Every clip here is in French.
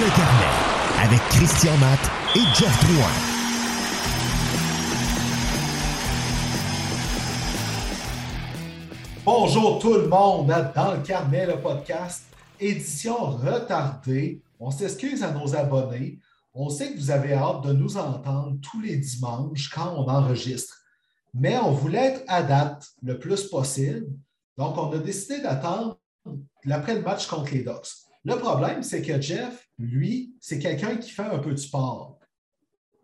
le carnet avec Christian Matt et Jeff Drouin. Bonjour tout le monde dans le carnet, le podcast, édition retardée. On s'excuse à nos abonnés. On sait que vous avez hâte de nous entendre tous les dimanches quand on enregistre. Mais on voulait être à date le plus possible. Donc, on a décidé d'attendre l'après le match contre les Ducks. Le problème, c'est que Jeff, lui, c'est quelqu'un qui fait un peu de sport.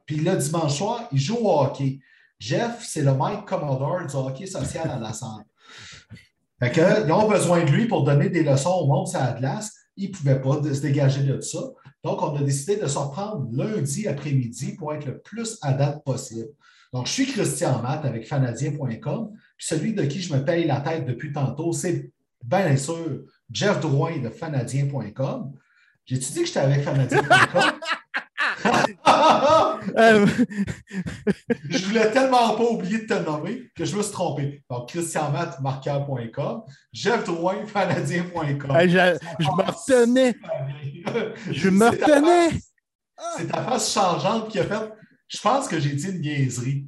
Puis le dimanche soir, il joue au hockey. Jeff, c'est le Mike Commodore du hockey social à la salle. Fait que, ils ont besoin de lui pour donner des leçons au monde à la glace. Ils ne pouvaient pas se dégager de ça. Donc, on a décidé de s'en prendre lundi après-midi pour être le plus à date possible. Donc, je suis Christian Matt avec fanadien.com. Puis celui de qui je me paye la tête depuis tantôt, c'est bien sûr Jeff Drouin de fanadien.com. J'ai-tu dit que j'étais avec fanadien.com? Euh, je voulais tellement pas oublier de te nommer que je me suis trompé. Donc, christianmatmarqueur.com, Jeff Drouin, fanadien.com. je, me retenais. je me retenais. C'est ta face changeante qui a fait. Je pense que j'ai dit une niaiserie.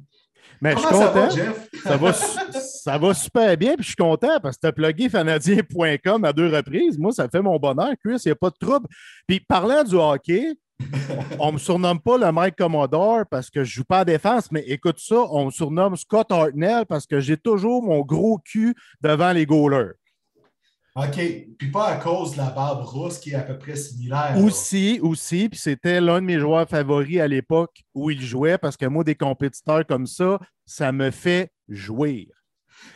Mais je suis content. Ça va, ça, va, super bien, puis je suis content parce que tu as plugué fanadien.com à deux reprises. Moi, ça fait mon bonheur, Chris, il n'y a pas de trouble. Puis parlant du hockey, on ne me surnomme pas le Mike Commodore parce que je ne joue pas à défense, mais écoute ça, on me surnomme Scott Hartnell parce que j'ai toujours mon gros cul devant les goalers. OK. Puis pas à cause de la barbe rousse qui est à peu près similaire. Aussi, aussi. Puis c'était l'un de mes joueurs favoris à l'époque où il jouait parce que moi, des compétiteurs comme ça, ça me fait jouir.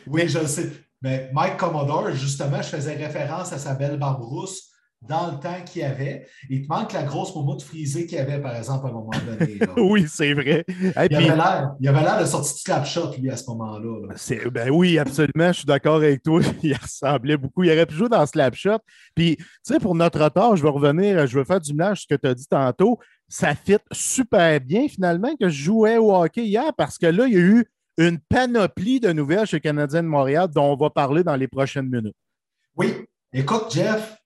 Oui, je sais. Mais Mike Commodore, justement, je faisais référence à sa belle barbe rousse dans le temps qu'il y avait. Il te manque la grosse de frisée qu'il y avait, par exemple, à un moment donné. oui, c'est vrai. il, avait l'air de sortir de Slapshot, lui, à ce moment-là. Ben oui, absolument, je suis d'accord avec toi. Il ressemblait beaucoup. Il aurait pu jouer dans Slapshot. Puis, tu sais, pour notre retard, je vais revenir, je vais faire du ménage ce que tu as dit tantôt. Ça fit super bien, finalement, que je jouais au hockey hier parce que là, il y a eu une panoplie de nouvelles chez Canadien de Montréal dont on va parler dans les prochaines minutes. Oui. Écoute, Jeff,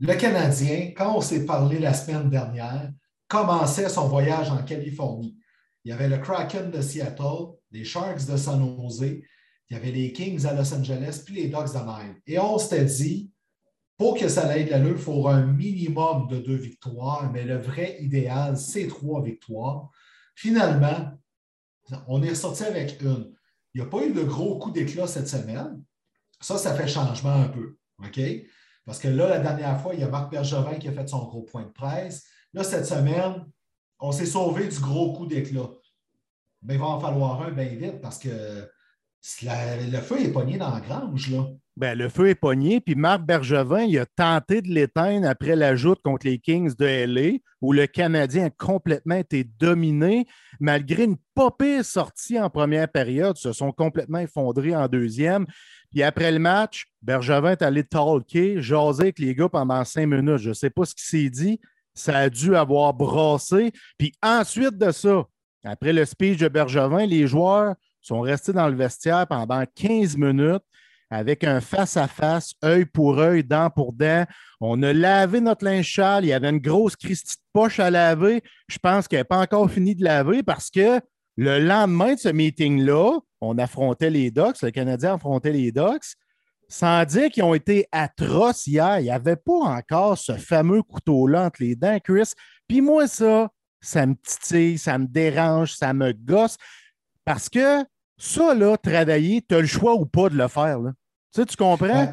le Canadien, quand on s'est parlé la semaine dernière, commençait son voyage en Californie. Il y avait le Kraken de Seattle, les Sharks de San Jose, il y avait les Kings à Los Angeles, puis les Ducks d'Anaheim. Et on s'était dit, pour que ça aille de l'allure, il faut un minimum de deux victoires, mais le vrai idéal, c'est trois victoires. Finalement, on est ressorti avec une. Il n'y a pas eu de gros coup d'éclat cette semaine. Ça, ça fait changement un peu. OK? Parce que là, la dernière fois, il y a Marc Bergevin qui a fait son gros point de presse. Là, cette semaine, on s'est sauvé du gros coup d'éclat. Il va en falloir un bien vite parce que le feu est pogné dans la grange. Là. Ben, le feu est pogné, puis Marc Bergevin, il a tenté de l'éteindre après l'ajout contre les Kings de LA, où le Canadien a complètement été dominé. Malgré une pas sortie en première période, se sont complètement effondrés en deuxième. Puis après le match, Bergevin est allé talker, jaser avec les gars pendant cinq minutes. Je ne sais pas ce qu'il s'est dit. Ça a dû avoir brassé. Puis ensuite de ça, après le speech de Bergevin, les joueurs sont restés dans le vestiaire pendant 15 minutes avec un face-à-face, œil pour œil, dent pour dent. On a lavé notre linge sale. Il y avait une grosse Christie de poche à laver. Je pense qu'elle n'est pas encore fini de laver parce que le lendemain de ce meeting-là, on affrontait les Ducks, le Canadien affrontait les Ducks, sans dire qu'ils ont été atroces hier. Il n'y avait pas encore ce fameux couteau-là entre les dents, Chris. Puis moi, ça, ça me titille, ça me dérange, ça me gosse. Parce que ça, là, travailler, tu as le choix ou pas de le faire. Là. Tu sais, tu comprends?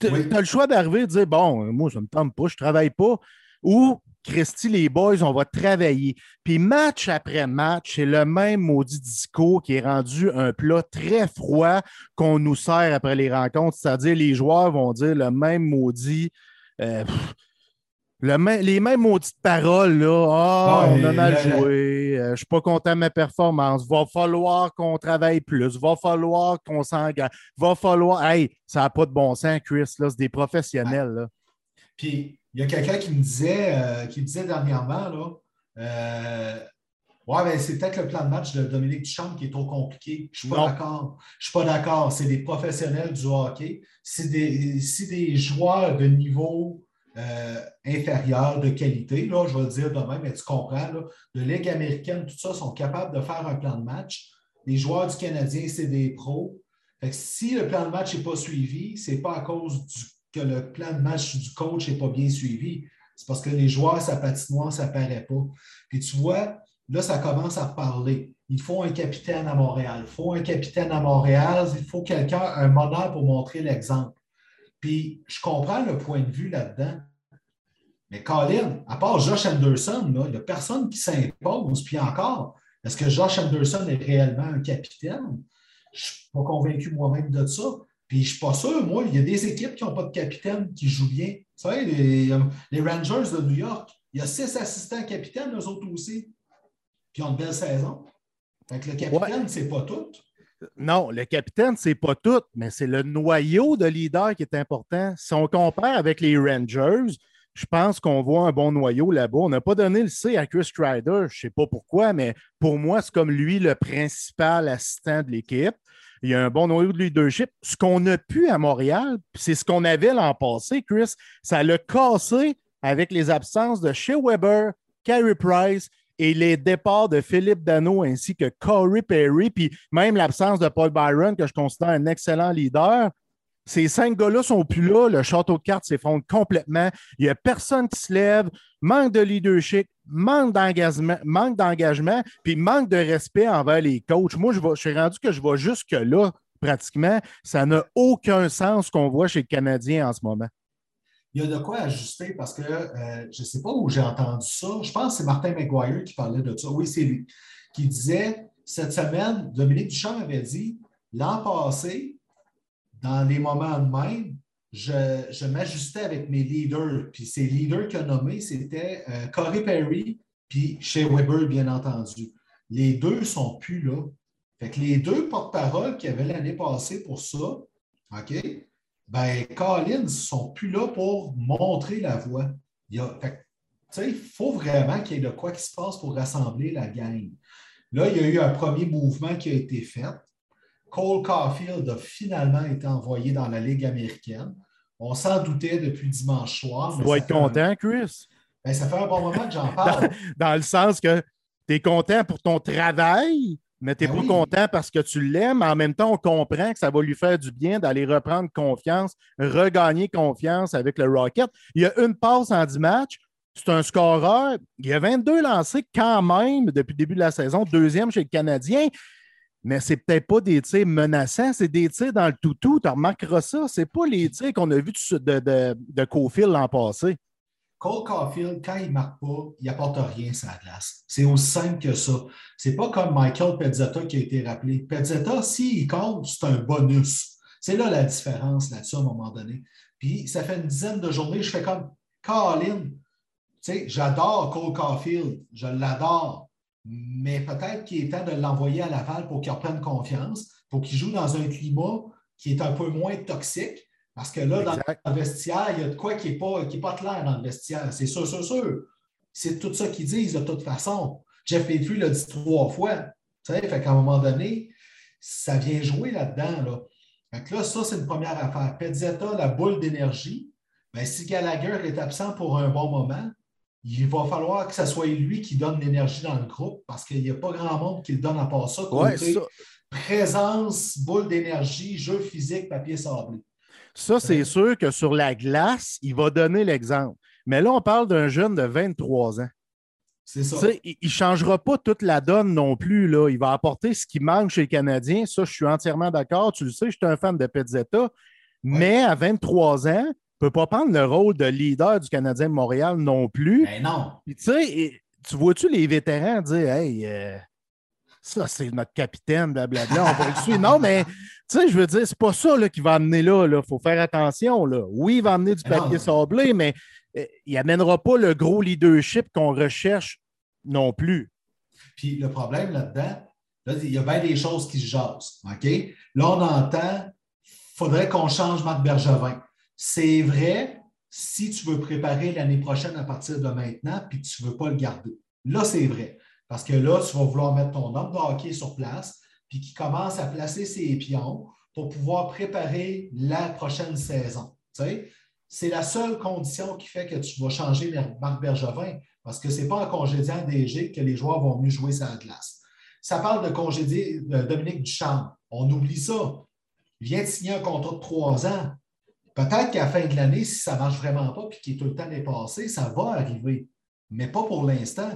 Tu as le choix d'arriver et de dire Bon, moi, je ne me tente pas, je ne travaille pas. Ou Christy, les boys, on va travailler. Puis match après match, c'est le même maudit discours qui est rendu un plat très froid qu'on nous sert après les rencontres. C'est-à-dire, les joueurs vont dire le même maudit. Euh, les mêmes maudites paroles, là. Ah, on a mal joué. Euh, je ne suis pas content de ma performance. Va falloir qu'on travaille plus. Va falloir qu'on s'engage. Va falloir. Hey, ça n'a pas de bon sens, Chris. Là. C'est des professionnels. Là. Puis, il y a quelqu'un qui me disait, euh, qui disait dernièrement, là, euh, Ouais, ben, c'est peut-être le plan de match de Dominique Duchamp qui est trop compliqué. Je ne suis pas d'accord. Je suis pas d'accord. C'est des professionnels du hockey. Si des, des joueurs de niveau euh, inférieure de qualité, là, je vais le dire de même, mais tu comprends, de Ligue américaine, tout ça, sont capables de faire un plan de match. Les joueurs du Canadien, c'est des pros. si le plan de match n'est pas suivi, ce n'est pas à cause que le plan de match du coach n'est pas bien suivi. C'est parce que les joueurs, sa patinoire, ça ne paraît pas. Puis tu vois, là, ça commence à parler. Il faut un capitaine à Montréal. Il faut un capitaine à Montréal. Il faut quelqu'un, un modèle pour montrer l'exemple. Puis je comprends le point de vue là-dedans. Mais Colin, à part Josh Anderson, il n'y a personne qui s'impose. Puis encore, est-ce que Josh Anderson est réellement un capitaine? Je ne suis pas convaincu moi-même de ça. Puis je ne suis pas sûr, moi, il y a des équipes qui n'ont pas de capitaine qui jouent bien. Vous savez, les, les, Rangers de New York, il y a six assistants capitaines, eux autres aussi. Puis ils ont une belle saison. Fait que le capitaine, ce c'est pas tout. Non, le capitaine, c'est pas tout, mais c'est le noyau de leader qui est important. Si on compare avec les Rangers, je pense qu'on voit un bon noyau là-bas. On n'a pas donné le C à Chris Strider, je ne sais pas pourquoi, mais pour moi, c'est comme lui le principal assistant de l'équipe. Il y a un bon noyau de leadership. Ce qu'on a pu à Montréal, c'est ce qu'on avait l'an passé, Chris, ça l'a cassé avec les absences de Shea Weber, Carey Price et les départs de Philippe Dano ainsi que Corey Perry, puis même l'absence de Paul Byron, que je considère un excellent leader. Ces cinq gars-là sont plus là, le château de cartes s'effondre complètement. Il n'y a personne qui se lève, manque de leadership, manque d'engagement, puis manque de respect envers les coachs. Moi, je, je suis rendu que je vais jusque-là, pratiquement. Ça n'a aucun sens qu'on voit chez le Canadien en ce moment il y a de quoi ajuster parce que euh, je ne sais pas où j'ai entendu ça. Je pense que c'est Martin McGuire qui parlait de ça. Oui, c'est lui. Qui disait cette semaine, Dominique Duchamp avait dit l'an passé, dans les moments de même, je, m'ajustais avec mes leaders. Puis ces leaders qu'il a nommés, c'était euh, Corey Perry puis chez Weber, bien entendu. Les deux ne sont plus là. Fait que les deux porte-paroles qu'il y avait l'année passée pour ça, OK? ben, Collins ne sont plus là pour montrer la voie. Il, il faut vraiment qu'il y ait de quoi qui se passe pour rassembler la gang. Là, il y a eu un premier mouvement qui a été fait. Cole Caulfield a finalement été envoyé dans la Ligue américaine. On s'en doutait depuis dimanche soir. Tu dois être content, Chris. Ben, ça fait un bon moment que j'en parle. dans, le sens que tu es content pour ton travail, mais tu n'es ben pas content parce que tu l'aimes. En même temps, on comprend que ça va lui faire du bien d'aller reprendre confiance, regagner confiance avec le Rocket. Il y a une passe en 10 matchs. C'est un scoreur. Il y a 22 lancés quand même depuis le début de la saison, deuxième chez le Canadien. Mais c'est peut-être pas des tirs menaçants, c'est des tirs dans le toutou. Tu remarqueras ça. C'est pas les tirs qu'on a vus de, de, de l'an passé. Cole Caulfield, quand il ne marque pas, il n'apporte rien sur la glace. C'est aussi simple que ça. Ce n'est pas comme Michael Pezzetta qui a été rappelé. Pezzetta, s'il compte, c'est un bonus. C'est là la différence là-dessus à un moment donné. Puis ça fait une dizaine de journées, je fais comme Colin. Tu sais, j'adore Cole Caulfield, je l'adore. Mais peut-être qu'il est temps de l'envoyer à Laval pour qu'il reprenne confiance, pour qu'il joue dans un climat qui est un peu moins toxique parce que là, dans le vestiaire, il y a de quoi qui n'est pas, pas clair dans le vestiaire. C'est sûr, sûr, sûr. C'est tout ça qu'ils disent de toute façon. Jeff Petrie l'a dit trois fois. Tu sais, fait qu'à un moment donné, ça vient jouer là-dedans. Là. Fait là, ça, c'est une première affaire. Pezzetta, la boule d'énergie. Ben, si Gallagher est absent pour un bon moment, il va falloir que ce soit lui qui donne l'énergie dans le groupe parce qu'il n'y a pas grand monde qui le donne à part ça. ça. Présence, boule d'énergie, jeu physique, papier sablé. Ça, c'est sûr que sur la glace, il va donner l'exemple. Mais là, on parle d'un jeune de 23 ans. C'est ça. il ne changera pas toute la donne non plus. Là. Il va apporter ce qui manque chez les Canadiens. Ça, je suis entièrement d'accord. Tu le sais, je suis un fan de Pezzetta. Mais à 23 ans, peut pas prendre le rôle de leader du Canadien de Montréal non plus. Mais ben non. tu sais, tu vois-tu les vétérans dire Hey, euh, ça, c'est notre capitaine, blablabla, on va le suivre. Non, mais tu sais, je veux dire, c'est pas ça qui va amener là. Il faut faire attention. Là. Oui, il va amener du papier sablé, mais euh, il n'amènera pas le gros leadership qu'on recherche non plus. Puis le problème là-dedans, il y a bien des choses qui se jasent. OK? Là, on entend faudrait qu'on change Marc Bergevin. C'est vrai si tu veux préparer l'année prochaine à partir de maintenant, puis tu ne veux pas le garder. Là, c'est vrai. Parce que là, tu vas vouloir mettre ton homme de hockey sur place, puis qui commence à placer ses pions pour pouvoir préparer la prochaine saison. c'est la seule condition qui fait que tu vas changer Marc Bergevin, parce que ce n'est pas en congédiant DG que les joueurs vont mieux jouer la glace. Ça parle de congédier Dominique Duchamp. On oublie ça. Il vient de signer un contrat de trois ans. Peut-être qu'à la fin de l'année, si ça ne marche vraiment pas et qu'il est tout le temps dépassé, ça va arriver. Mais pas pour l'instant.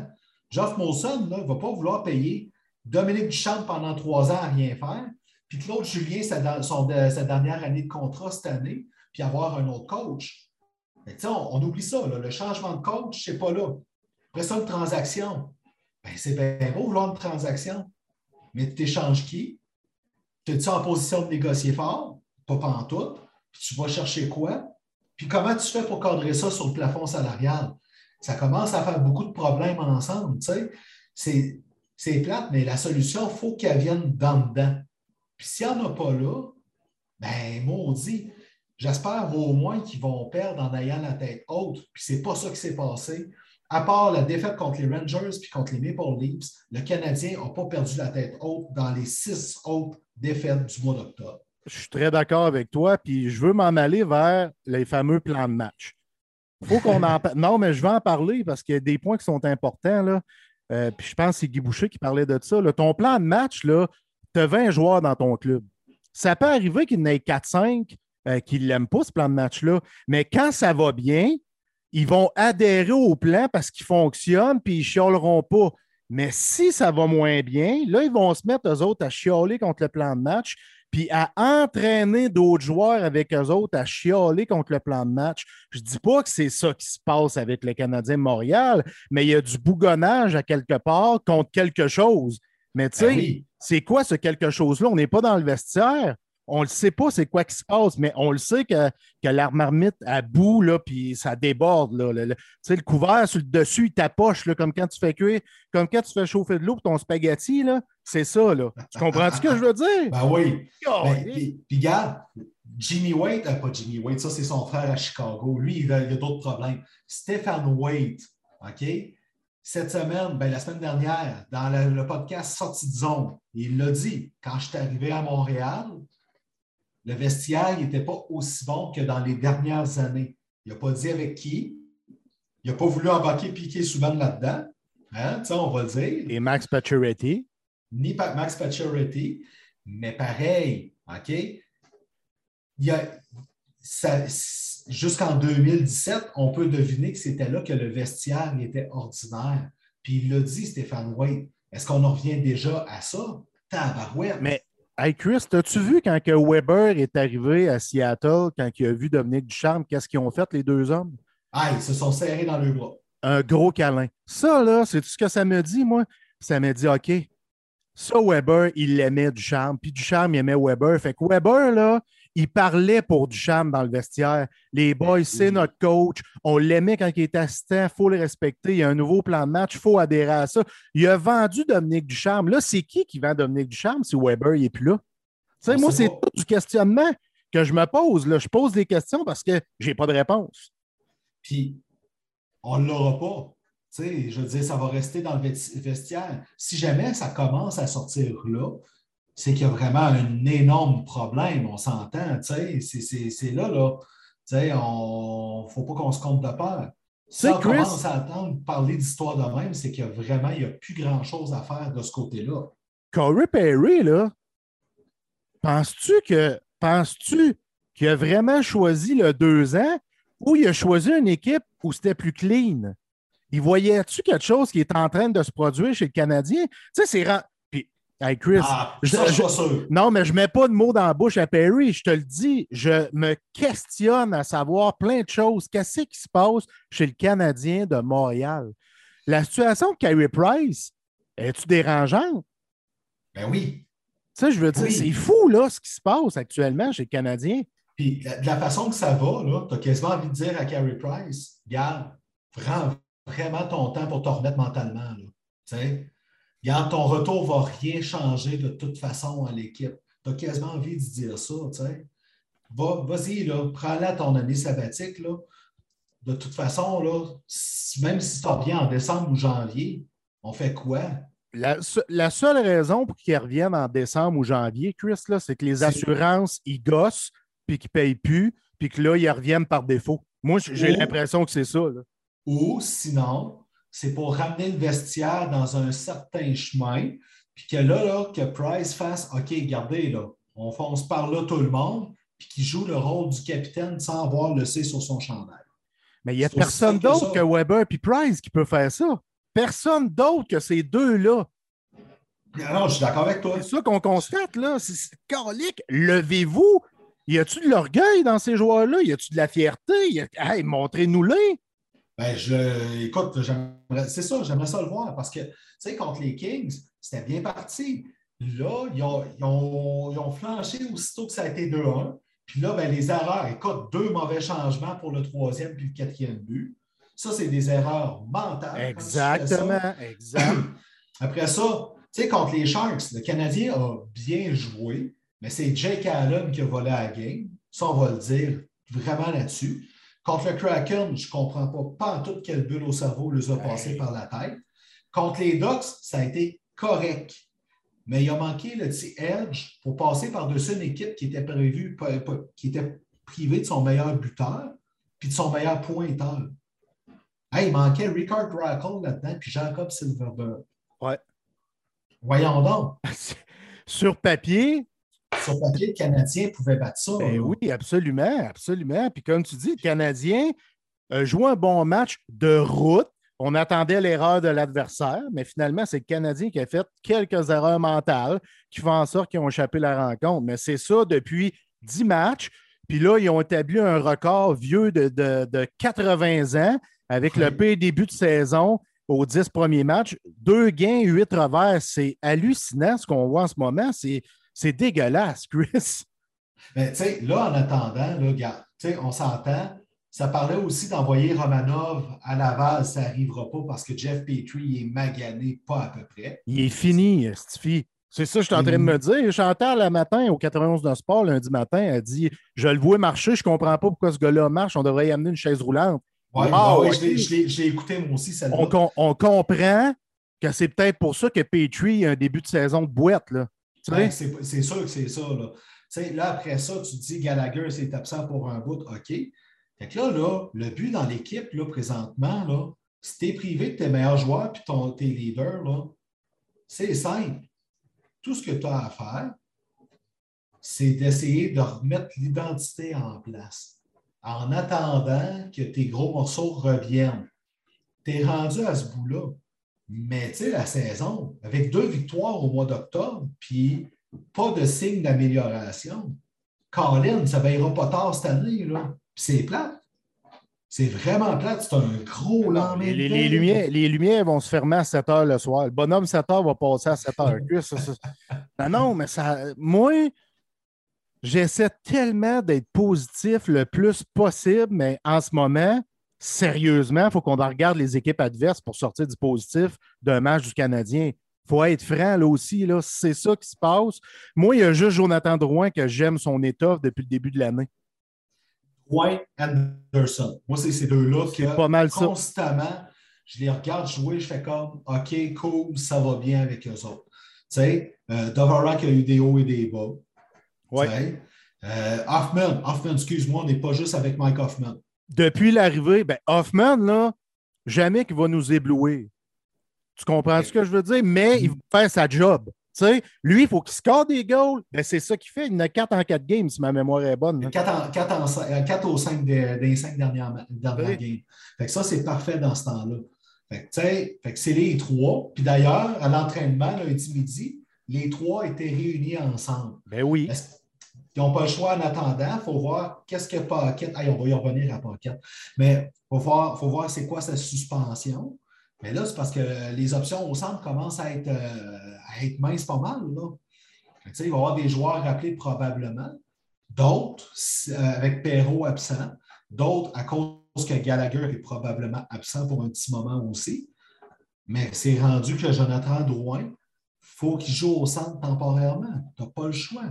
Geoff Molson ne va pas vouloir payer Dominique Duchamp pendant trois ans à rien faire, puis Claude Julien, sa, dernière année de contrat cette année, puis avoir un autre coach. on, on, oublie ça. Le changement de coach, ce n'est pas là. Après ça, une transaction. Ben, c'est bien beau vouloir une transaction, mais tu échanges qui? Tu es-tu en position de négocier fort? Pas pantoute. Tu vas chercher quoi? Puis comment tu fais pour cadrer ça sur le plafond salarial? Ça commence à faire beaucoup de problèmes ensemble. C'est plate, mais la solution, il faut qu'elle vienne d'en dedans. Puis s'il n'y en a pas là, ben maudit. J'espère au moins qu'ils vont perdre en ayant la tête haute. Puis c'est pas ça qui s'est passé. À part la défaite contre les Rangers puis contre les Maple Leafs, le Canadien n'a pas perdu la tête haute dans les six autres défaites du mois d'octobre. Je suis très d'accord avec toi, puis je veux m'en aller vers les fameux plans de match. Faut qu'on en Non, mais je vais en parler parce qu'il y a des points qui sont importants. Là. Euh, puis je pense que c'est Guy Boucher qui parlait de ça. Ton plan de match, tu as 20 joueurs dans ton club. Ça peut arriver qu'il y en ait 4-5 euh, qui ne l'aiment pas, ce plan de match-là. Mais quand ça va bien, ils vont adhérer au plan parce qu'il fonctionne, puis ils ne chialeront pas. Mais si ça va moins bien, là, ils vont se mettre, eux autres, à chialer contre le plan de match, puis à entraîner d'autres joueurs avec eux autres à chialer contre le plan de match. Je ne dis pas que c'est ça qui se passe avec les Canadiens de Montréal, mais il y a du bougonnage à quelque part contre quelque chose. Mais tu sais, ben c'est quoi ce quelque chose-là? On n'est pas dans le vestiaire. On ne le sait pas c'est quoi qui se passe, mais on le sait que, que la marmite à bout, là, puis ça déborde. Là, le, le, couvert sur le dessus, il tapoche, là, comme quand tu fais cuire, comme quand tu fais chauffer de l'eau pour ton spaghetti, là, c'est ça. Là. Tu comprends ce que je veux dire? Ben oui. Ben, puis, regarde, Jimmy Waite, euh, pas Jimmy Waite, ça c'est son frère à Chicago. Lui, il a, a d'autres problèmes. Stéphane Waite, OK? Cette semaine, ben, la semaine dernière, dans le, podcast Sortie de zone, il l'a dit, quand je suis arrivé à Montréal, le vestiaire n'était pas aussi bon que dans les dernières années. Il n'a pas dit avec qui. Il n'a pas voulu embarquer Piqué souvent là-dedans. Hein, on va le dire. Et Max Pacioretty. Ni Max Pacioretty. Mais pareil, OK? Il y a, jusqu'en 2017, on peut deviner que c'était là que le vestiaire était ordinaire. Puis il l'a dit, Stéphane White. Est-ce qu'on en revient déjà à ça? Tabarouette. Mais Hey Chris, as-tu vu quand que Weber est arrivé à Seattle, quand il a vu Dominique Ducharme, qu'est-ce qu'ils ont fait les deux hommes? Ah, ils se sont serrés dans le bras. Un gros câlin. Ça, là, c'est tout ce que ça me dit, moi? Ça me dit, OK, ça, Weber, il l'aimait Ducharme, puis Ducharme, il aimait Weber. Fait que Weber, là, il parlait pour Duchamp dans le vestiaire. Les boys, ben c'est notre coach. On l'aimait quand il était assistant. Il faut le respecter. Il y a un nouveau plan de match. Il faut adhérer à ça. Il a vendu Dominique Ducharme. Là, c'est qui qui vend Dominique Ducharme si Weber n'est plus là? moi, c'est tout du questionnement que je me pose. Là. Je pose des questions parce que je n'ai pas de réponse. Puis, on ne l'aura pas. je veux dire, ça va rester dans le vestiaire. Si jamais ça commence à sortir là, c'est qu'il y a vraiment un énorme problème, on s'entend, c'est là, là. Il ne faut pas qu'on se compte de peur. Si on commence à entendre parler d'histoire de même, c'est qu'il y a vraiment, il n'y a plus grand-chose à faire de ce côté-là. Corey Perry, là, penses-tu que penses-tu qu'il a vraiment choisi le deux ans ou il a choisi une équipe où c'était plus clean? Il voyait-tu quelque chose qui est en train de se produire chez le Canadien? Tu sais, c'est Hey Chris, ah, je, non, mais je ne mets pas de mots dans la bouche à Perry. Je te le dis, je me questionne à savoir plein de choses. Qu'est-ce qui se passe chez le Canadien de Montréal? La situation de Carey Price, es-tu dérangeante? Ben oui. Tu sais, je veux dire, c'est fou, là, ce qui se passe actuellement chez le Canadien. Puis, de la façon que ça va, tu as quasiment envie de dire à Carey Price, garde, prends vraiment ton temps pour te remettre mentalement. Tu ton retour ne va rien changer de toute façon à l'équipe. Tu as quasiment envie de dire ça, tu sais. vas-y, prends-la ton année sabbatique, là. De toute façon, là, même si tu reviens en décembre ou janvier, on fait quoi? La, seule raison pour qu'ils reviennent en décembre ou janvier, Chris, c'est que les assurances, ils gossent, puis qu'ils ne payent plus, puis que là, ils reviennent par défaut. Moi, j'ai l'impression que c'est ça. Ou sinon, c'est pour ramener le vestiaire dans un certain chemin, puis que là, là, que Price fasse OK, regardez, là, on fonce par là tout le monde, puis qu'il joue le rôle du capitaine sans avoir le C sur son chandail. Mais il n'y a personne d'autre que, Weber et Price qui peut faire ça. Personne d'autre que ces deux-là. Non, je suis d'accord avec toi. C'est ça qu'on constate, là. C'est calique. Levez-vous. Y a-tu de l'orgueil dans ces joueurs-là? Y a-tu de la fierté? Hey, montrez-nous-les. Ben, je, écoute, c'est ça, j'aimerais ça le voir parce que, tu sais, contre les Kings, c'était bien parti. Là, ils ont, ils, ont, flanché aussitôt que ça a été 2-1. Puis là, ben, les erreurs, écoute, deux mauvais changements pour le troisième puis le quatrième but. Ça, c'est des erreurs mentales. Exactement, exact. Après ça, tu sais, contre les Sharks, le Canadien a bien joué, mais c'est Jake Allen qui a volé à la game. Ça, on va le dire vraiment là-dessus. Contre le Kraken, je ne comprends pas, pas en tout quelle bulle au cerveau les a passé par la tête. Contre les Ducks, ça a été correct mais il a manqué le petit edge pour passer par-dessus une équipe qui était prévue, qui était privée de son meilleur buteur puis de son meilleur pointeur. il manquait Ricard Brackle là-dedans puis Jacob Silverberg. Ouais. Voyons donc. Sur papier. Sur papier, le Canadien pouvait battre ça. Ben oui, absolument, absolument. Puis comme tu dis, le Canadien joue un bon match de route on attendait l'erreur de l'adversaire, mais finalement, c'est le Canadien qui a fait quelques erreurs mentales qui font en sorte qu'ils ont échappé la rencontre. Mais c'est ça depuis 10 matchs. Puis là, ils ont établi un record vieux de, 80 ans avec le pire début de saison aux 10 premiers matchs. Deux gains, huit revers. C'est hallucinant ce qu'on voit en ce moment. C'est dégueulasse, Chris. Mais tu sais, là, en attendant, là, on s'entend ça parlait aussi d'envoyer Romanov à Laval, ça n'arrivera pas parce que Jeff Petrie est magané pas à peu près. Il est fini, Stifi. C'est ça que je suis en train de me dire. Chantal, le matin, au 91 de sport, lundi matin, a dit Je le vois marcher, je ne comprends pas pourquoi ce gars-là marche, on devrait y amener une chaise roulante. Oui, ouais, je l'ai écouté moi aussi. Ça on, on, comprend que c'est peut-être pour ça que Petrie a un début de saison de boîte. Là. C'est sûr que c'est ça. Là. là, après ça, tu te dis Gallagher s'est absent pour un bout, OK. Fait que là, le but dans l'équipe, là, présentement, là, si tu es privé de tes meilleurs joueurs et ton, tes leaders, c'est simple. Tout ce que tu as à faire, c'est d'essayer de remettre l'identité en place en attendant que tes gros morceaux reviennent. Tu es rendu à ce bout-là. Mais tu sais, la saison, avec deux victoires au mois d'octobre, puis pas de signe d'amélioration, Colin, ça ne veillera pas tard cette année. Là c'est plate. C'est vraiment plate. C'est un gros lendemain. Les, les, lumières, les lumières vont se fermer à 7 heures le soir. Le bonhomme 7 heures va passer à 7 heures. non, non, mais ça. Moi, j'essaie tellement d'être positif le plus possible, mais en ce moment, sérieusement, il faut qu'on regarde les équipes adverses pour sortir du positif d'un match du Canadien. Il faut être franc là aussi. Là, c'est ça qui se passe. Moi, il y a juste Jonathan Drouin que j'aime son étoffe depuis le début de l'année. White Anderson. Moi, c'est ces deux-là que constamment, je les regarde jouer, je fais comme OK, cool, ça va bien avec eux autres. Tu sais, euh, a eu des hauts et des bas. Ouais. Euh, Hoffman, Hoffman, excuse-moi, on n'est pas juste avec Mike Hoffman. Depuis l'arrivée, ben Hoffman, là, jamais qu'il va nous éblouir. Tu comprends ce que je veux dire? Mais il va faire sa job lui, il faut qu'il score des goals. Ben, c'est ça qu'il fait. Il en a 4 en 4 games, si ma mémoire est bonne. 4, aux 5 des, 5 dernières, dernières games. Fait que ça, c'est parfait dans ce temps-là. Fait que, c'est les trois. Puis d'ailleurs, à l'entraînement, lundi midi, les trois étaient réunis ensemble. Ben oui. Ils n'ont pas le choix en attendant. Il faut voir qu'est-ce que Paquette. on va y revenir à Paquette. Mais il faut voir, faut voir c'est quoi sa suspension. Mais là, c'est parce que les options au centre commencent à être, euh, être minces pas mal. Il va y avoir des joueurs rappelés probablement, d'autres euh, avec Perrault absent, d'autres à cause que Gallagher est probablement absent pour un petit moment aussi. Mais c'est rendu que Jonathan Drouin, il faut qu'il joue au centre temporairement. Tu n'as pas le choix.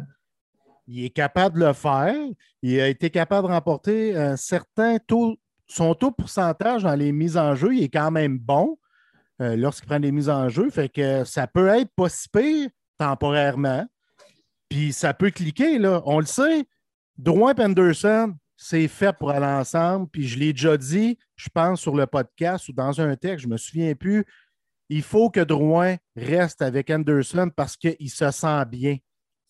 Il est capable de le faire. Il a été capable de remporter un certain taux. Son taux pourcentage dans les mises en jeu, il est quand même bon. Euh, lorsqu'il prend des mises en jeu. Fait que ça peut être pas si pire temporairement. Puis ça peut cliquer, là. On le sait. Drouin Penderson, c'est fait pour aller ensemble. Puis je l'ai déjà dit, je pense, sur le podcast ou dans un texte, je ne me souviens plus. Il faut que Drouin reste avec Anderson parce qu'il se sent bien.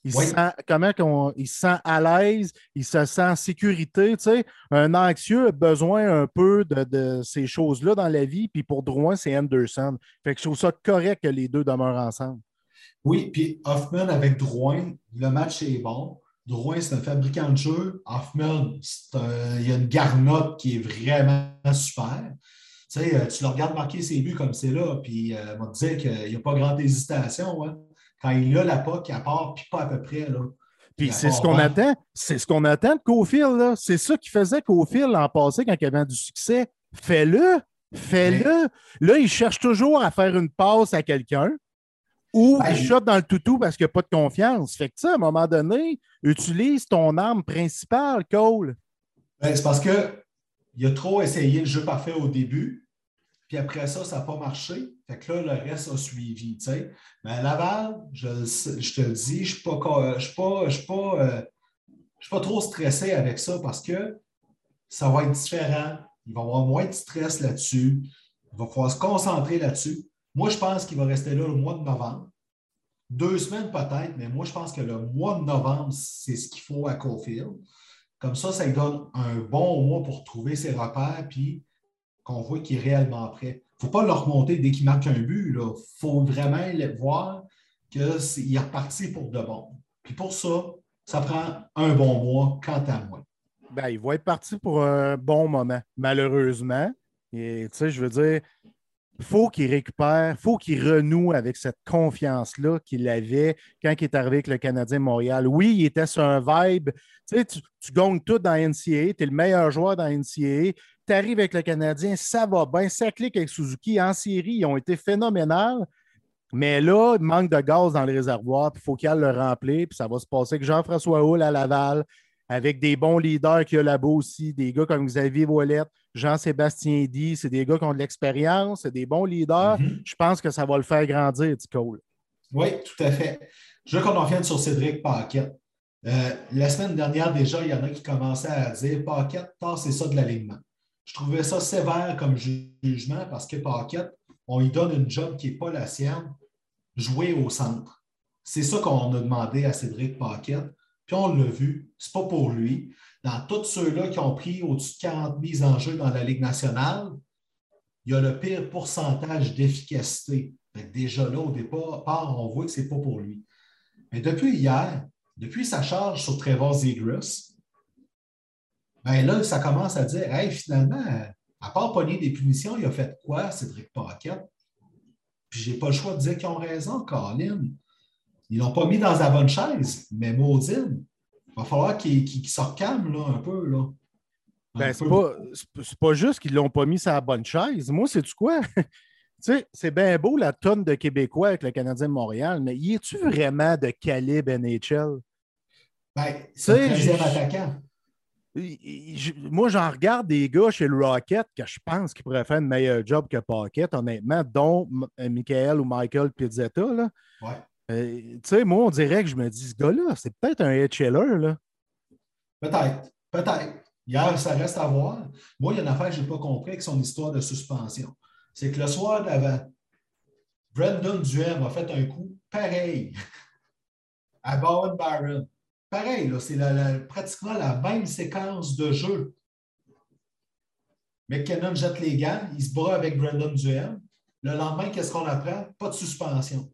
Il, se sent, comment il sent à l'aise, il se sent en sécurité. Tu sais. Un anxieux a besoin un peu de, ces choses-là dans la vie. Puis pour Drouin, c'est Anderson. Fait que je trouve ça correct que les deux demeurent ensemble. Oui, puis Hoffman avec Drouin, le match est bon. Drouin, c'est un fabricant de jeu. Hoffman, il y a une garnotte qui est vraiment super. Tu, sais, euh, tu le regardes marquer ses buts comme c'est là, puis euh, on va te dire qu'il n'y a pas grande hésitation. Hein. Quand il a la POC, il part, puis pas à peu près. Là. Puis c'est ce qu'on attend. C'est ce qu'on attend de Cofield. C'est ça qui faisait Cofield l'an passé quand il avait du succès. Fais-le. Fais-le. Là, il cherche toujours à faire une passe à quelqu'un. Ou ben, il shot dans le toutou parce qu'il n'y a pas de confiance. Fait que ça, à un moment donné, utilise ton arme principale, Cole. Ben, c'est parce qu'il a trop essayé le jeu parfait au début. Puis après ça, ça n'a pas marché. Fait que là, le reste a suivi. Mais à Laval, je, te le dis, je ne suis pas, je pas, euh, pas trop stressé avec ça parce que ça va être différent. Il va y avoir moins de stress là-dessus. Il va falloir se concentrer là-dessus. Moi, je pense qu'il va rester là le mois de novembre. Deux semaines peut-être, mais moi, je pense que le mois de novembre, c'est ce qu'il faut à Caulfield. Comme ça, ça lui donne un bon mois pour trouver ses repères, puis qu'on voit qu'il est réellement prêt. Ne faut pas le remonter dès qu'il marque un but. Il faut vraiment voir qu'il est reparti pour de bon. Puis pour ça, ça prend un bon mois, quant à moi. Ben, il va être parti pour un bon moment, malheureusement. Et tu sais, je veux dire, faut qu'il récupère, faut qu'il renoue avec cette confiance-là qu'il avait quand il est arrivé avec le Canadien Montréal. Oui, il était sur un vibe. Tu sais, tu, tout dans NCAA, tu es le meilleur joueur dans NCAA. Tu arrives avec le Canadien, ça va bien, ça clique avec Suzuki. En série, ils ont été phénoménales. Mais là, il manque de gaz dans le réservoir, puis il faut qu'il le remplir, puis ça va se passer avec Jean-François Hull à Laval, avec des bons leaders qu'il y a là-bas aussi, des gars comme Xavier Voilette, Jean-Sébastien Di, c'est des gars qui ont de l'expérience, c'est des bons leaders. Mhm. Je pense que ça va le faire grandir, Cole. Oui, tout à fait. Je veux qu'on en vienne sur Cédric Paquette. Euh, la semaine dernière, déjà, il y en a qui commençaient à dire Paquette, c'est ça de l'alignement. Je trouvais ça sévère comme jugement parce que Paquette, on lui donne une job qui n'est pas la sienne, jouer au centre. C'est ça qu'on a demandé à Cédric Paquette on l'a vu, c'est pas pour lui. Dans tous ceux-là qui ont pris au-dessus de 40 mises en jeu dans la Ligue nationale, il y a le pire pourcentage d'efficacité. Déjà là, au départ, on voit que ce n'est pas pour lui. Mais depuis hier, depuis sa charge sur Trevor Zegras, ben là, ça commence à dire Hey, finalement, à part pogner des punitions, il a fait quoi, Cédric Paquette? Puis j'ai pas le choix de dire qu'ils ont raison, Colin. Ils ne l'ont pas mis dans la bonne chaise, mais Maudine, il va falloir qu'il qu là, un peu. Là. Ben, c'est pas, pas, juste qu'ils ne l'ont pas mis sur la bonne chaise. Moi, c'est tu quoi? c'est bien beau la tonne de Québécois avec le Canadien de Montréal, mais y es-tu vraiment de calibre NHL? Ben, c'est un attaquant. Moi, j'en regarde des gars chez le Rocket que je pense qu'ils pourraient faire un meilleur job que Paquette, honnêtement, dont Michael ou Michael Pizzetta. Là. Ouais. Euh, tu sais, moi, on dirait que je me dis, ce gars-là, c'est peut-être un HLR, là. Peut-être, peut-être. Hier, ça reste à voir. Moi, il y a une affaire que je n'ai pas compris avec son histoire de suspension. C'est que le soir d'avant, Brendan Duhem a fait un coup pareil à Bowen Barron. Pareil, c'est pratiquement la même séquence de jeu. McKinnon jette les gants, il se bat avec Brendan Duhem. Le lendemain, qu'est-ce qu'on apprend? Pas de suspension.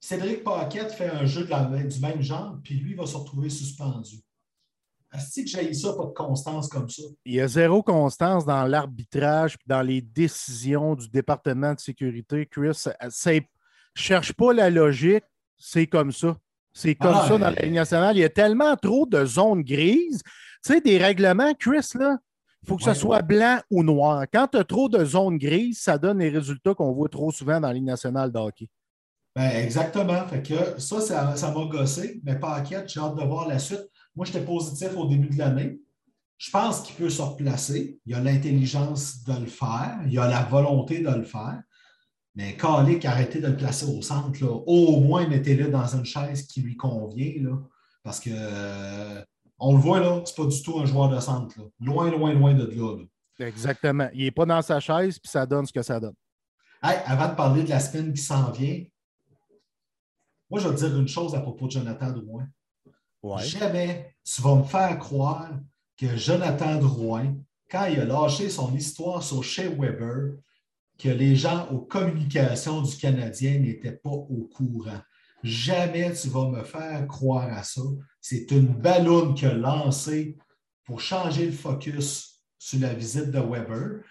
Cédric Paquette fait un jeu du même genre, puis lui va se retrouver suspendu. Est-ce que j'ai ça, pas de constance comme ça? Il y a zéro constance dans l'arbitrage dans les décisions du département de sécurité, Chris. ne cherche pas la logique, c'est comme ça. C'est comme ah, ça dans la Ligue nationale. Il y a tellement trop de zones grises. Tu sais, des règlements, Chris, là, il faut que ce soit blanc ou noir. Quand tu as trop de zones grises, ça donne les résultats qu'on voit trop souvent dans la Ligue nationale de hockey. Ben, exactement. Fait que ça, ça m'a gossé, mais pas inquiète, j'ai hâte de voir la suite. Moi, j'étais positif au début de l'année. Je pense qu'il peut se replacer. Il a l'intelligence de le faire. Il a la volonté de le faire. Mais Calic, arrêtez de le placer au centre. Là. Au moins, mettez-le dans une chaise qui lui convient. Là, parce que euh, On le voit là, c'est pas du tout un joueur de centre. Là. Loin, loin, loin de là. Exactement. Il n'est pas dans sa chaise, puis ça donne ce que ça donne. Hey, avant de parler de la semaine qui s'en vient, moi, je vais te dire une chose à propos de Jonathan Drouin. Jamais tu vas me faire croire que Jonathan Drouin, quand il a lâché son histoire sur Shea Weber, que les gens aux communications du Canadien n'étaient pas au courant. Jamais tu vas me faire croire à ça. C'est une ballonne qu'il a lancée pour changer le focus sur la visite de Weber.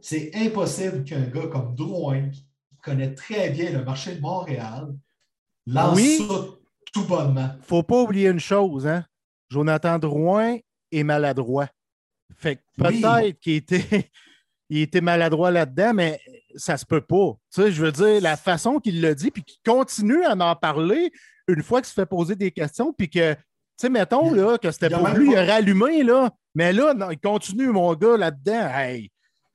C'est impossible qu'un gars comme Drouin, qui connaît très bien le marché de Montréal, lance ça tout bonnement. Il ne faut pas oublier une chose, hein? Jonathan Drouin est maladroit. Fait peut-être qu'il était, il était maladroit là-dedans, mais ça se peut pas. Tu sais, je veux dire, la façon qu'il l'a dit, puis qu'il continue à en parler une fois qu'il se fait poser des questions, puis que, tu sais, mettons là, que c'était pour lui, il a rallumé, là, mais là, il continue, mon gars, là-dedans. Hey.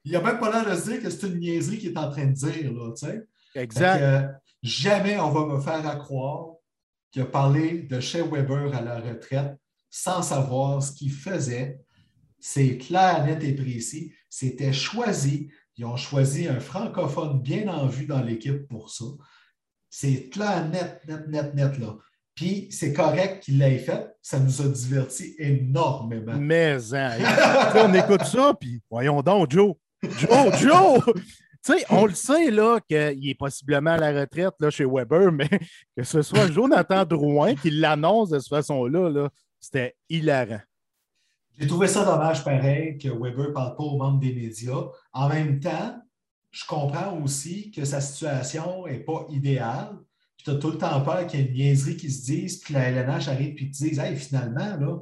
Il a même pas l'air de se dire que c'est une niaiserie qu'il est en train de dire, là, tu sais. Exact. Euh, jamais on va me faire croire qu'il a parlé de chez Weber à la retraite sans savoir ce qu'il faisait. C'est clair, net et précis. C'était choisi. Ils ont choisi un francophone bien en vue dans l'équipe pour ça. C'est clair, net, net, net, net, là. Puis c'est correct qu'il l'ait fait. Ça nous a divertis énormément. Mais, hein, on écoute ça, puis voyons donc, Joe. Joe, Joe! tu sais, on le sait là qu'il est possiblement à la retraite là, chez Weber, mais que ce soit Jonathan Drouin qui l'annonce de cette façon-là, -là, c'était hilarant. J'ai trouvé ça dommage, pareil, que Weber ne parle pas aux membres des médias. En même temps, je comprends aussi que sa situation n'est pas idéale. tu as tout le temps peur qu'il y ait une niaiserie qui se dise, puis la LNH arrive et te dise Hey, finalement, là,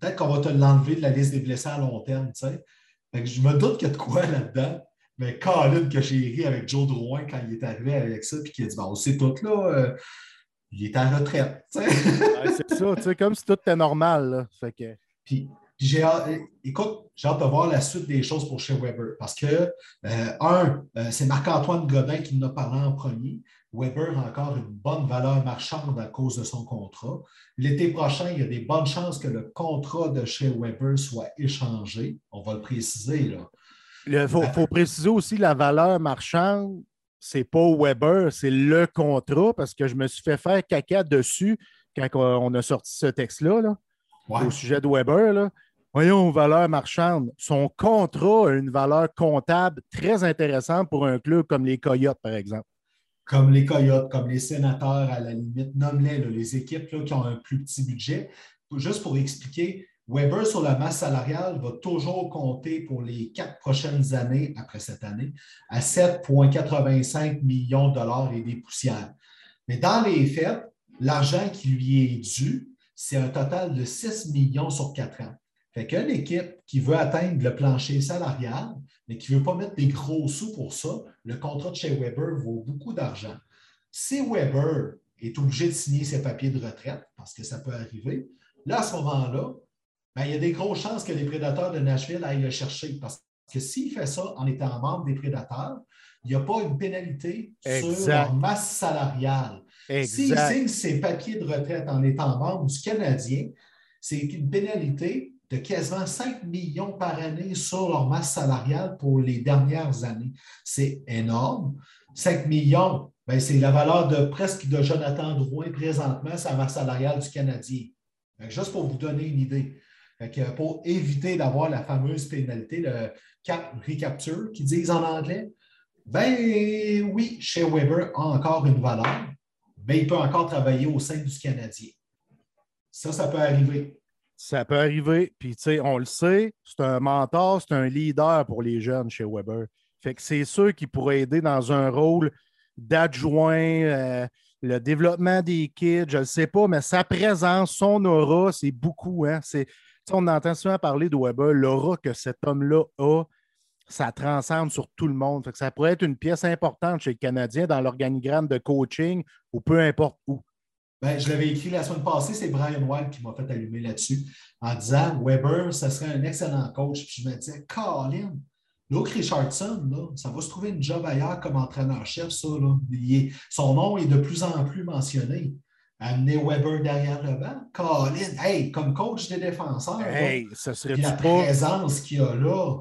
peut-être qu'on va te l'enlever de la liste des blessés à long terme. Tu sais. je me doute qu'il y a de quoi là-dedans. Mais Colin, que j'ai ri avec Joe Drouin quand il est arrivé avec ça, puis qu'il a dit Bon, c'est tout là. Euh, il est en retraite. c'est ça, tu sais, comme si tout était normal. Là. Fait que... Puis, j'ai écoute, j'ai hâte de voir la suite des choses pour chez Weber parce que, euh, un, euh, c'est Marc-Antoine Godin qui nous a parlé en premier. Weber a encore une bonne valeur marchande à cause de son contrat. L'été prochain, il y a des bonnes chances que le contrat de chez Weber soit échangé. On va le préciser. Il faut, faut, préciser aussi la valeur marchande c'est pas Weber, c'est le contrat parce que je me suis fait faire caca dessus quand on a sorti ce texte-là au sujet de Weber. Là. Voyons, valeur marchande. Son contrat a une valeur comptable très intéressante pour un club comme les Coyotes, par exemple. Comme les Coyotes, comme les sénateurs, à la limite, nomme-les, les équipes qui ont un plus petit budget. Juste pour expliquer, Weber sur la masse salariale va toujours compter pour les quatre prochaines années après cette année à 7,85 millions de dollars et des poussières. Mais dans les faits, l'argent qui lui est dû, c'est un total de 6 millions sur quatre ans. Fait qu'une équipe qui veut atteindre le plancher salarial, mais qui ne veut pas mettre des gros sous pour ça, le contrat de chez Weber vaut beaucoup d'argent. Si Weber est obligé de signer ses papiers de retraite, parce que ça peut arriver, là, à ce moment-là, ben, il y a des grosses chances que les prédateurs de Nashville aillent le chercher. Parce que s'il fait ça en étant membre des prédateurs, il n'y a pas une pénalité sur leur masse salariale. S'il signe ses papiers de retraite en étant membre du Canadien, c'est une pénalité de quasiment 5 millions par année sur leur masse salariale pour les dernières années. C'est énorme. 5 millions, ben, c'est la valeur de presque de Jonathan Drouin présentement, sa masse salariale du Canadien. Juste pour vous donner une idée pour éviter d'avoir la fameuse pénalité, le cap recapture, qui disent en anglais, ben oui, chez Weber a encore une valeur, mais il peut encore travailler au sein du Canadien. Ça, ça peut arriver. Ça peut arriver. Puis, on le sait, c'est un mentor, c'est un leader pour les jeunes chez Weber. Fait que c'est sûr qu'il pourrait aider dans un rôle d'adjoint, euh, le développement des kids, je ne sais pas, mais sa présence, son aura, c'est beaucoup. Hein? On entend souvent parler de Weber, l'aura que cet homme-là a, ça transcende sur tout le monde. ça pourrait être une pièce importante chez le Canadien dans l'organigramme de coaching ou peu importe où. Ben, je l'avais écrit la semaine passée, c'est Brian White qui m'a fait allumer là-dessus en disant Weber, ça serait un excellent coach. Puis je me disais, Colin, Luke Richardson, là, ça va se trouver une job ailleurs comme entraîneur-chef, ça. son nom est de plus en plus mentionné. amener Weber derrière le banc. Colin, hey, comme coach des défenseurs, Hey, ça serait la pas. présence qu'il y a là.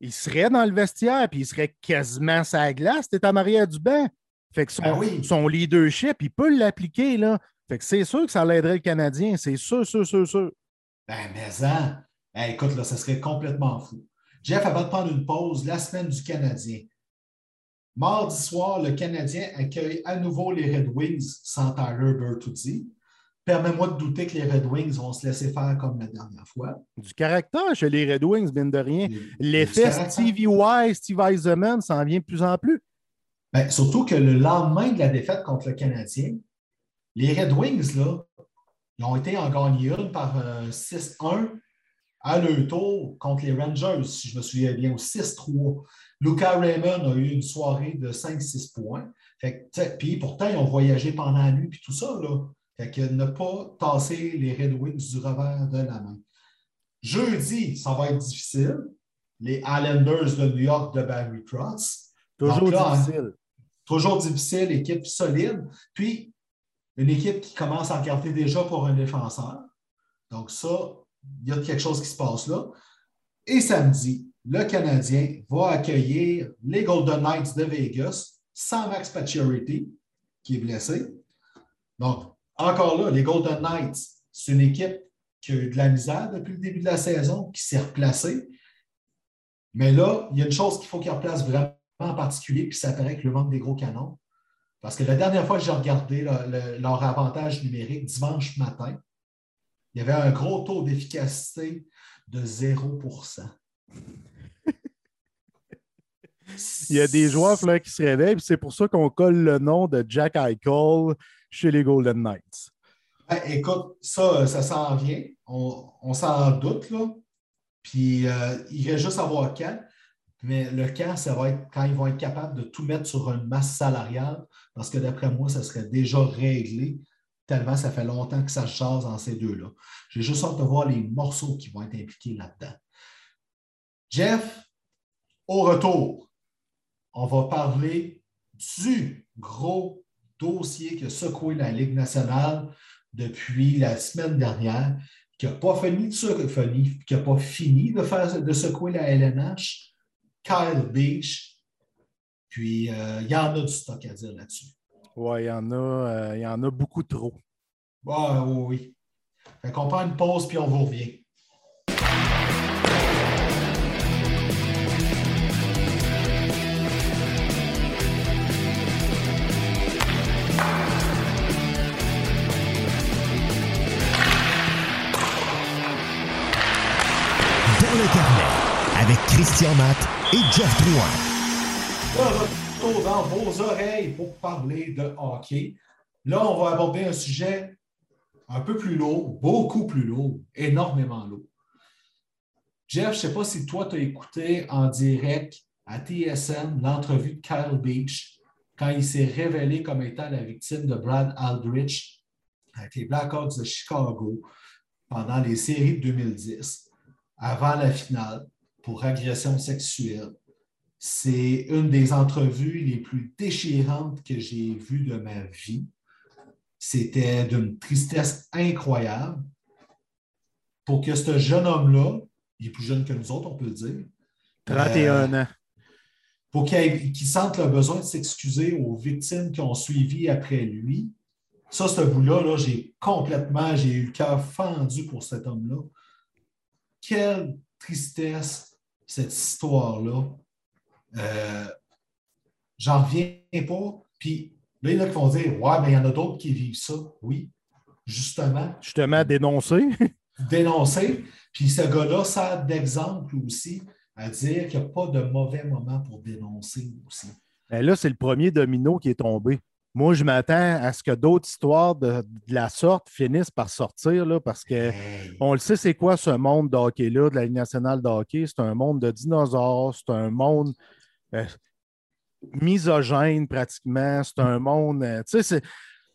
Il serait dans le vestiaire, puis il serait quasiment sa glace. T'es à Maria du banc. Fait que son, Ben oui. son leadership, il peut l'appliquer, là. Fait que c'est sûr que ça l'aiderait le Canadien. C'est sûr, sûr, sûr, sûr. Ben, mais ça, écoute, là, ça serait complètement fou. Jeff, avant de prendre une pause, la semaine du Canadien. Mardi soir, le Canadien accueille à nouveau les Red Wings sans Tyler Bertuzzi. Permets-moi de douter que les Red Wings vont se laisser faire comme la dernière fois. Du caractère chez les Red Wings, mine de rien. L'effet. Stevie Y, Steve Eisenman s'en vient de plus en plus. Ben, surtout que le lendemain de la défaite contre le Canadien, les Red Wings, là, ils ont été en gagné une par euh, 6-1 à leur tour contre les Rangers, si je me souviens bien, au 6-3. Luca Raymond a eu une soirée de 5-6 points. Fait que, puis pourtant, ils ont voyagé pendant la nuit puis tout ça. Là. Fait que ne pas tasser les Red Wings du revers de la main. Jeudi, ça va être difficile. Les Islanders de New York de Barry Trotz. Toujours là, difficile. Toujours difficile, équipe solide. Puis, une équipe qui commence à regarder déjà pour un défenseur. Donc, ça, il y a quelque chose qui se passe là. Et samedi, le Canadien va accueillir les Golden Knights de Vegas sans Max Pacioretty, qui est blessé. Donc, encore là, les Golden Knights, c'est une équipe qui a eu de la misère depuis le début de la saison, qui s'est replacée. Mais là, il y a une chose qu'il faut qu'ils replacent vraiment en particulier, puis ça paraît que le manque des gros canons. Parce que la dernière fois que j'ai regardé le- le- leur avantage numérique dimanche matin, il y avait un gros taux d'efficacité de 0% Il y a des joueurs là, qui se réveillent, c'est pour ça qu'on colle le nom de Jack Eichel chez les Golden Knights. Ben, écoute, ça, ça s'en vient. On, on s'en doute, là. Puis euh, il reste juste à voir quand. Mais le quand, ça va être quand ils vont être capables de tout mettre sur une masse salariale, parce que d'après moi, ça serait déjà réglé, tellement ça fait longtemps que ça se jase en ces deux-là. J'ai juste hâte de voir les morceaux qui vont être impliqués là-dedans. Jeff, au retour, on va parler du gros dossier qui a secoué la Ligue nationale depuis la semaine dernière, qui n'a pas fini de, se- fini- qui pas fini de secouer la LNH, Kyle Beach. Puis, euh, il y en a du stock à dire là-dessus. Ouais, il y en a, euh, il y en a beaucoup trop. Ah, oui, oui. Fait qu'on prend une pause, puis on vous revient. Dans le carnet, avec Christian Matt et Jeff Drouin. De dans vos oreilles pour parler de hockey. Là, on va aborder un sujet un peu plus lourd, beaucoup plus lourd, énormément lourd. Jeff, je ne sais pas si toi, tu as écouté en direct à TSN l'entrevue de Kyle Beach quand il s'est révélé comme étant la victime de Brad Aldrich avec les Blackhawks de Chicago pendant les séries de 2010, avant la finale, pour agression sexuelle. C'est une des entrevues les plus déchirantes que j'ai vues de ma vie. C'était d'une tristesse incroyable. Pour que ce jeune homme-là, il est plus jeune que nous autres, on peut le dire, 31 ans. pour qu'il sente le besoin de s'excuser aux victimes qui ont suivi après lui. Ça, ce bout-là, là, j'ai complètement, j'ai eu le cœur fendu pour cet homme-là. Quelle tristesse, cette histoire-là. Euh, J'en reviens pas. Puis là, il y en a qui vont dire Ouais, mais il y en a d'autres qui vivent ça. Oui, justement Justement, dénoncé. dénoncer. Puis ce gars-là sert d'exemple aussi à dire qu'il n'y a pas de mauvais moment pour dénoncer aussi. Ben là, c'est le premier domino qui est tombé. Moi, je m'attends à ce que d'autres histoires de, de la sorte finissent par sortir, là, parce que Hey. on le sait, c'est quoi ce monde de hockey-là, de la Ligue nationale de hockey? C'est un monde de dinosaures, c'est un monde euh, misogène pratiquement, c'est un monde. euh, tu sais, c'est-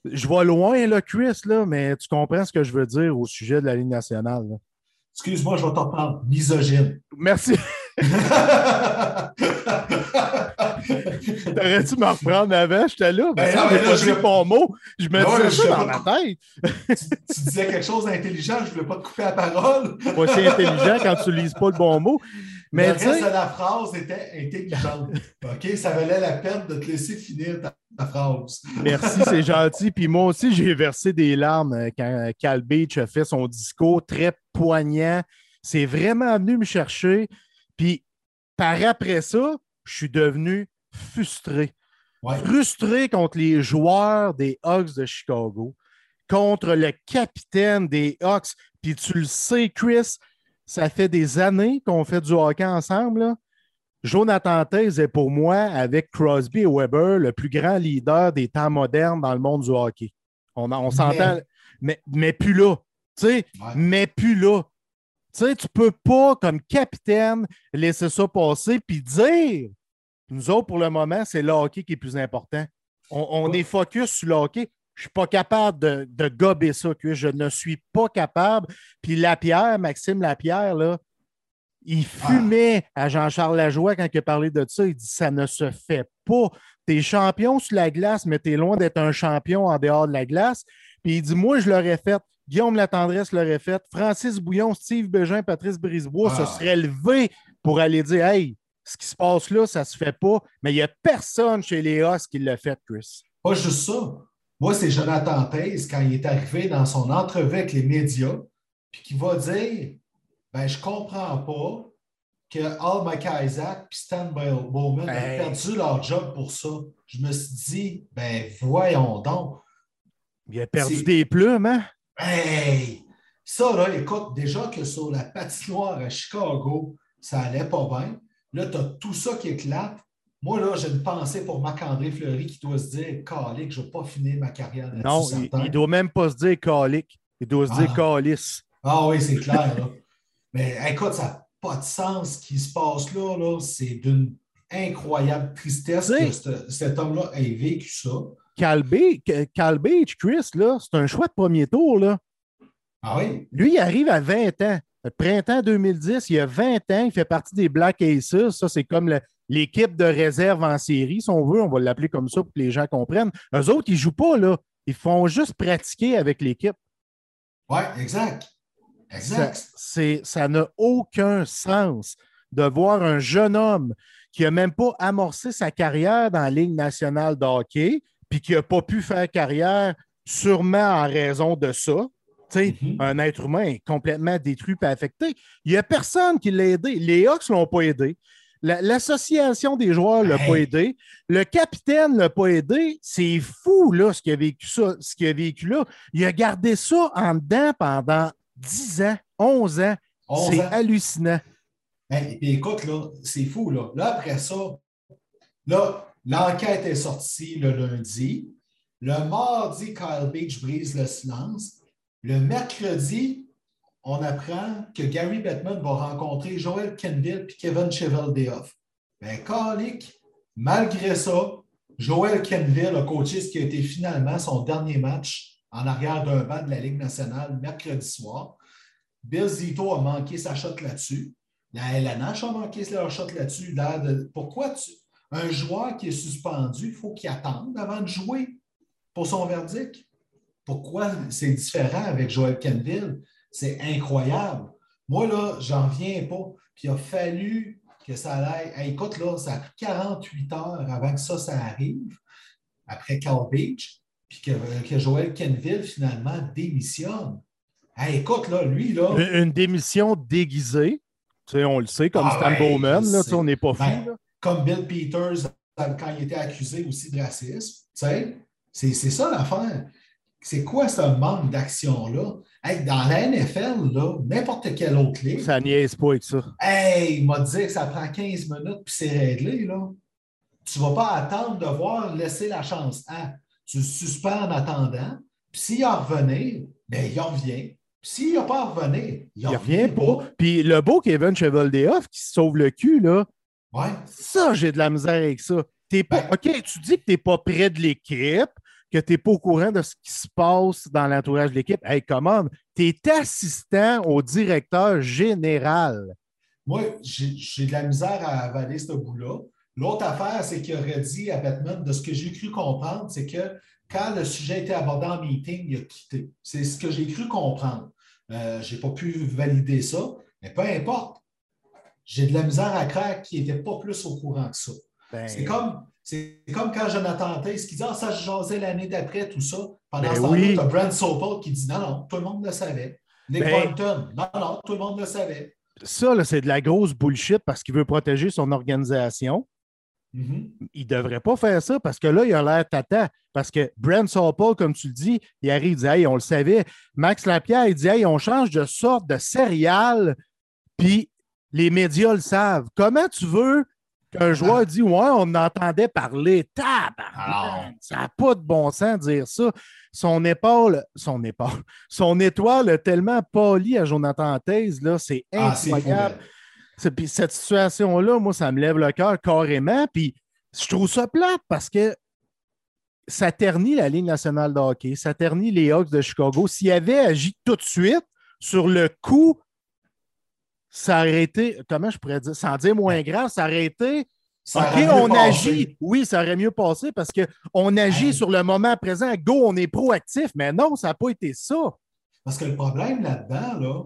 je vois loin, là, Chris, là, mais tu comprends ce que je veux dire au sujet de la Ligue nationale. là. Excuse-moi, je vais t'en parler. Misogyne. Merci. T'aurais dû me reprendre avant, j'étais là. Ben, Ben non, mais j'ai là, pas je bon mot. Je me Ouais, disais ça dans pas- ma tête. tu, tu disais quelque chose d'intelligent, je ne voulais pas te couper la parole. Pas si intelligent quand tu lises pas le bon mot. Mais le reste de la phrase était intelligente. OK? Ça valait la peine de te laisser finir ta, ta phrase. merci, c'est gentil. Puis moi aussi, j'ai versé des larmes euh, quand Cal Beach a fait son discours très poignant. C'est vraiment venu me chercher. Puis par après ça, je suis devenu frustré. Ouais. frustré contre les joueurs des Hawks de Chicago, contre le capitaine des Hawks. Puis tu le sais, Chris, ça fait des années qu'on fait du hockey ensemble. là. Jonathan Taze est pour moi, avec Crosby et Weber, le plus grand leader des temps modernes dans le monde du hockey. On, on s'entend, mais, mais plus là. Tu sais, Ouais. mais plus là. Tu sais, tu peux pas, comme capitaine, laisser ça passer puis dire nous autres, pour le moment, c'est le hockey qui est plus important. On, on Ouais. est focus sur le hockey. Je ne suis pas capable de, de gober ça, que je ne suis pas capable. Puis Lapierre, Maxime Lapierre, là, il fumait à Jean-Charles Lajoie quand il a parlé de ça. Il dit ça ne se fait pas. Tu es champion sur la glace, mais tu es loin d'être un champion en dehors de la glace. Puis il dit Moi, je l'aurais fait. Guillaume Latendresse l'aurait fait. Francis Bouillon, Steve Bégin, Patrice Brisebois Ah. se seraient levés pour aller dire Hey, ce qui se passe là, ça se fait pas. Mais il n'y a personne chez les Os qui l'a fait, Chris. Pas juste ça. Moi, c'est Jonathan Taze, quand il est arrivé dans son entrevue avec les médias, puis qui va dire ben, Je comprends pas que Al McIsaac et Stan Bowman Hey. aient perdu leur job pour ça. Je me suis dit Ben, voyons donc. Il a perdu des plumes, hein? Hey! Ça, là, écoute, déjà que sur la patinoire à Chicago, ça allait pas bien. Là, tu as tout ça qui éclate. Moi, là, j'ai une pensée pour Marc-André Fleury qui doit se dire Calique, je ne vais pas finir ma carrière. Non, il, il doit même pas se dire calique. Il doit se dire Ah. calice. Ah oui, c'est clair. là. Mais écoute, ça n'a pas de sens ce qui se passe là. là. C'est d'une incroyable tristesse que ce- cet homme-là ait vécu ça. Cal Be- Cal Beach, Chris, là, c'est un choix de premier tour, là. Ah oui? Lui, il arrive à 20 ans. Le printemps 2010, il a 20 ans, il fait partie des Black Aces. Ça, c'est comme le- l'équipe de réserve en série, si on veut. On va l'appeler comme ça pour que les gens comprennent. Eux autres, ils ne jouent pas, là. Ils font juste pratiquer avec l'équipe. Oui, exact. Exact. c'est- ça n'a aucun sens de voir un jeune homme qui n'a même pas amorcé sa carrière dans la Ligue nationale de hockey, puis qui n'a pas pu faire carrière sûrement en raison de ça. Mhm. Un être humain est complètement détruit et affecté. Il n'y a personne qui l'a aidé. Les Hawks ne l'ont pas aidé. La- L'association des joueurs ne l'a Hey. pas aidé. Le capitaine ne l'a pas aidé. C'est fou, là, ce qu'il a vécu ça, ce qu'il a vécu là. Il a gardé ça en dedans pendant 10 ans, 11 ans. 11 C'est hallucinant. Hey, puis écoute, là, c'est fou. Là. là, après ça, là, l'enquête est sortie le lundi. Le mardi, Kyle Beach brise le silence. Le mercredi, on apprend que Gary Bettman va rencontrer Joel Kenville et Kevin Cheveldayoff. Ben, calique, malgré ça, Joel Kenville a coaché ce qui a été finalement son dernier match en arrière d'un banc de la Ligue nationale mercredi soir. Bill Zito a manqué sa shot là-dessus. La LNH a manqué leur shot là-dessus. Pourquoi un joueur qui est suspendu, il faut qu'il attende avant de jouer pour son verdict? Pourquoi c'est différent avec Joel Kenville? C'est incroyable. Moi, là, j'en viens pas. Puis il a fallu que ça aille. Hey, écoute, là, ça a pris 48 heures avant que ça, ça arrive, après Cal Beach, puis que, que Joel Kenville, finalement, démissionne. Hey, écoute, là, lui, là. Une, une démission déguisée. Tu sais, on le sait, comme Ah Stan ouais, Bowman, là, tu sais. on n'est pas fou. Ben, là. comme Bill Peters quand il était accusé aussi de racisme. Tu sais, c'est c'est ça l'affaire. C'est quoi ce manque d'action-là? Hey, dans la NFL, là, n'importe quelle autre ligue, Ça niaise pas avec ça. hey, il m'a dit que ça prend 15 minutes puis c'est réglé. Là. Tu ne vas pas attendre de voir laisser la chance à. Tu le suspends en attendant. Puis s'il en revenait, ben, il en revient. Puis s'il n'a pas à revenir, il Il en revient pas. Puis le beau Kevin Cheveldayoff qui se sauve le cul, là, Ouais. ça, j'ai de la misère avec ça. T'es pas, Ben- OK, tu dis que tu n'es pas près de l'équipe, que tu n'es pas au courant de ce qui se passe dans l'entourage de l'équipe. Hey, comment? Tu es assistant au directeur général. Moi, j'ai j'ai de la misère à avaler ce bout-là. L'autre affaire, c'est qu'il aurait dit à Batman, de ce que j'ai cru comprendre, c'est que quand le sujet était abordé en meeting, il a quitté. C'est ce que j'ai cru comprendre. Euh, je n'ai pas pu valider ça, mais peu importe. J'ai de la misère à craindre qu'il n'était pas plus au courant que ça. Ben, C'est comme, c'est comme quand Jonathan Taze qui dit Ah, ça, je jasais l'année d'après, tout ça. Pendant Ben ce temps-là, tu as Brent Sopel qui dit Non, non, tout le monde le savait. Nick Ben- Boynton, non, non, tout le monde le savait. Ça, c'est de la grosse bullshit parce qu'il veut protéger son organisation. Mhm. Il ne devrait pas faire ça parce que là, il a l'air tata. Parce que Brent Sopel, comme tu le dis, il arrive, il dit Hey, on le savait. Max Lapierre, il dit Hey, on change de sorte de céréales, puis les médias le savent. Comment tu veux qu'un joueur dise Ouais, on entendait parler Tabarnak! Alors. Ça n'a pas de bon sens de dire ça. Son épaule, son épaule, son étoile a tellement pâli à Jonathan Taze, là, c'est Ah, incroyable. Puis cette situation-là, moi, ça me lève le cœur carrément. Puis je trouve ça plate parce que ça ternit la Ligue nationale de hockey, ça ternit les Hawks de Chicago. S'il avait agi tout de suite sur le coup, ça aurait été, comment je pourrais dire, sans dire moins grave, ça aurait été. Ça OK, on agit. Oui, ça aurait mieux passé parce qu'on agit Hey. sur le moment présent. Go, on est proactif. Mais non, ça n'a pas été ça. Parce que le problème là-dedans, là,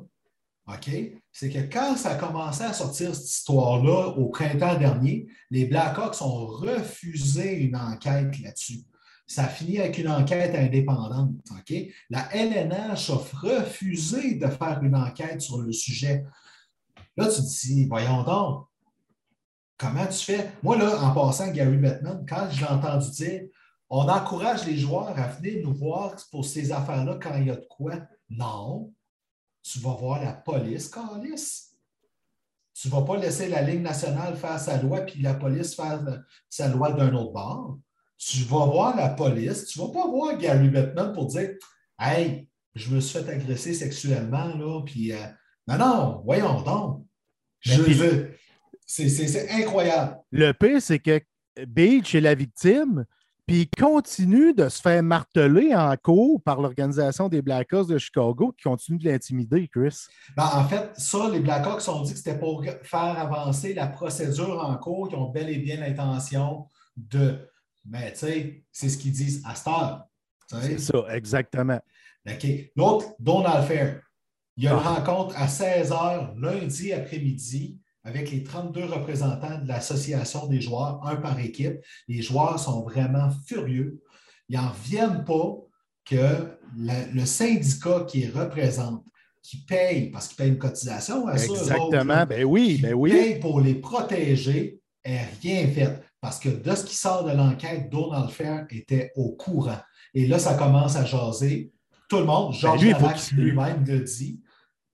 OK, c'est que quand ça a commencé à sortir cette histoire-là au printemps dernier, les Blackhawks ont refusé une enquête là-dessus. Ça a fini avec une enquête indépendante. OK? La LNH a refusé de faire une enquête sur le sujet. Là, tu te dis, voyons donc, comment tu fais? Moi, là, en passant, Gary Bettman, quand je l'ai entendu dire, on encourage les joueurs à venir nous voir pour ces affaires-là quand il y a de quoi. Non. Tu vas voir la police, Carlis. Tu ne vas pas laisser la Ligue nationale faire sa loi puis la police faire sa loi d'un autre bord. Tu vas voir la police. Tu ne vas pas voir Gary Bettman pour dire Hey, je me suis fait agresser sexuellement, là, puis euh, non, non, voyons donc. Je Ben, puis- veux. C'est incroyable. Le pire, c'est que Beach est la victime, puis il continue de se faire marteler en cours par l'organisation des Blackhawks de Chicago qui continue de l'intimider, Chris. Ben, en fait, ça, les Blackhawks ont dit que c'était pour faire avancer la procédure en cours, qui ont bel et bien l'intention de. Mais tu sais, c'est ce qu'ils disent à cette heure. C'est ça, exactement. OK. L'autre, Donald Fair. Il y a une Ah. rencontre à 16 h lundi après-midi avec les 32 représentants de l'Association des joueurs, un par équipe. Les joueurs sont vraiment furieux. Ils n'en reviennent pas que le syndicat qui les représente, qui paye, parce qu'il paye une cotisation à autres, Exactement. Ben oui, ben oui. paye pour les protéger, est rien fait. Parce que de ce qui sort de l'enquête, Donald Fair était au courant. Et là, ça commence à jaser. Tout le monde, Georges Ben lui, lui-même le dit,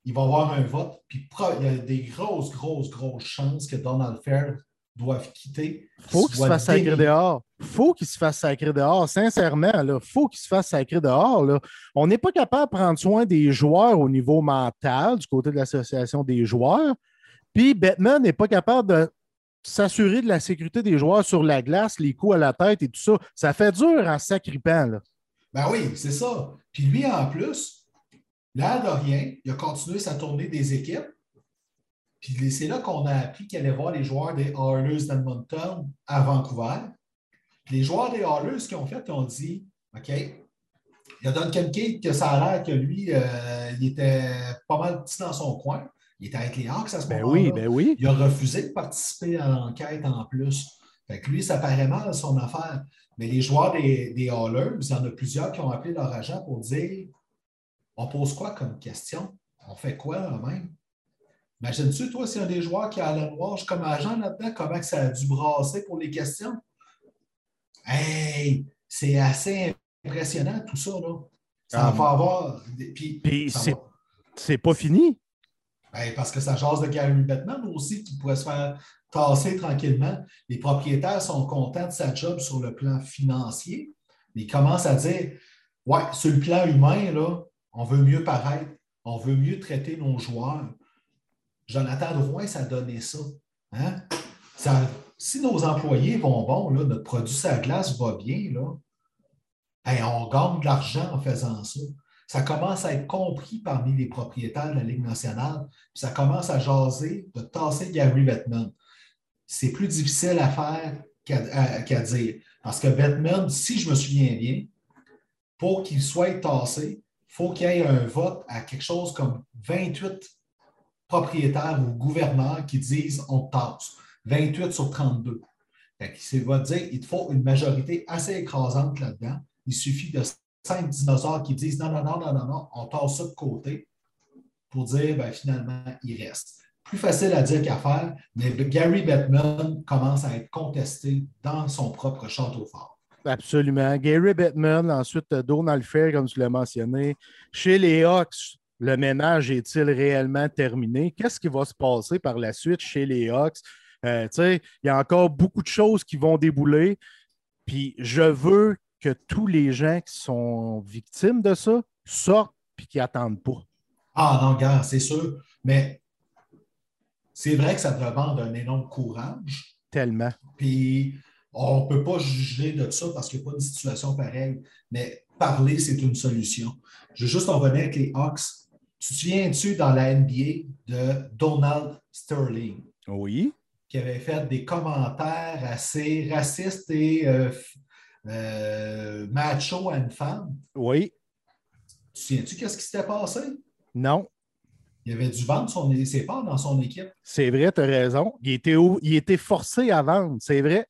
il va y avoir un vote. Puis il y a des grosses, grosses, grosses chances que Donald Fair doive quitter. faut qu'il se fasse sacrer dehors. faut qu'il se fasse sacrer dehors. Sincèrement, il faut qu'il se fasse sacrer dehors. là. On n'est pas capable de prendre soin des joueurs au niveau mental, du côté de l'association des joueurs. Puis Batman n'est pas capable de s'assurer de la sécurité des joueurs sur la glace, les coups à la tête et tout ça. Ça fait dur en sacripant. Là. Ben oui, c'est ça. Puis lui, en plus, l'air de rien, il a continué sa tournée des équipes. Puis c'est là qu'on a appris qu'il allait voir les joueurs des Oilers d'Edmonton à Vancouver. Puis les joueurs des Oilers, ce qu'ils ont fait, ils ont dit OK, il y a Duncan Keith que ça a l'air que lui, euh, il était pas mal petit dans son coin. Il était avec les Hawks à ce Ben moment-là. oui, ben oui. Il a refusé de participer à l'enquête en plus. Fait que lui, ça paraît mal son affaire. Mais les joueurs des, des Hallers, il y en a plusieurs qui ont appelé leur agent pour dire on pose quoi comme question? On fait quoi là-même Imagine-tu, toi, s'il y a des joueurs qui a Alan Walsh comme agent là-dedans, comment que ça a dû brasser pour les questions? Hey, c'est assez impressionnant tout ça. Là. Ça va avoir. des- Puis, Puis C'est pas fini? ben, parce que ça jase de Gary Bettman aussi, qui pourrait se faire tasser tranquillement. Les propriétaires sont contents de sa job sur le plan financier, mais ils commencent à dire Ouais, sur le plan humain, là, on veut mieux paraître, on veut mieux traiter nos joueurs. Jonathan Drouin, ça donné ça. Hein? Ça- si nos employés vont bon, notre produit à glace va bien, là, on gagne de l'argent en faisant ça. Ça commence à être compris parmi les propriétaires de la Ligue nationale. Puis ça commence à jaser de tasser Gary Bettman. c'est plus difficile à faire qu'à dire. Parce que Batman, si je me souviens bien, pour qu'il soit tassé, faut qu'il y ait un vote à quelque chose comme 28 propriétaires ou gouverneurs qui disent on tasse. 28 sur 32. Il va dire il te faut une majorité assez écrasante là-dedans. Il suffit de cinq dinosaures qui disent non, non, non, non, non, non, on tasse ça de côté pour dire ben, finalement, il reste. Plus facile à dire qu'à faire, mais Gary Bettman commence à être contesté dans son propre château fort. Absolument. Gary Bettman, ensuite Donald Fair, comme tu l'as mentionné. Chez les Hawks, le ménage est-il réellement terminé? Qu'est-ce qui va se passer par la suite chez les Hawks? Euh, il y a encore beaucoup de choses qui vont débouler. Puis je veux que tous les gens qui sont victimes de ça sortent puis qui n'attendent pas. Ah non, gars, c'est sûr. Mais c'est vrai que ça demande un énorme courage. Tellement. Puis on ne peut pas juger de ça parce qu'il n'y a pas de situation pareille. Mais parler, c'est une solution. Je veux juste en revenir avec les Hawks. Tu te souviens-tu dans la NBA de Donald Sterling? Oui. Qui avait fait des commentaires assez racistes et euh, euh, macho à une femme? Oui. Tu te souviens-tu qu'est-ce qui s'était passé? Non. Il avait dû vendre son, ses parts dans son équipe. C'est vrai, tu as raison. Il était, il était forcé à vendre, c'est vrai.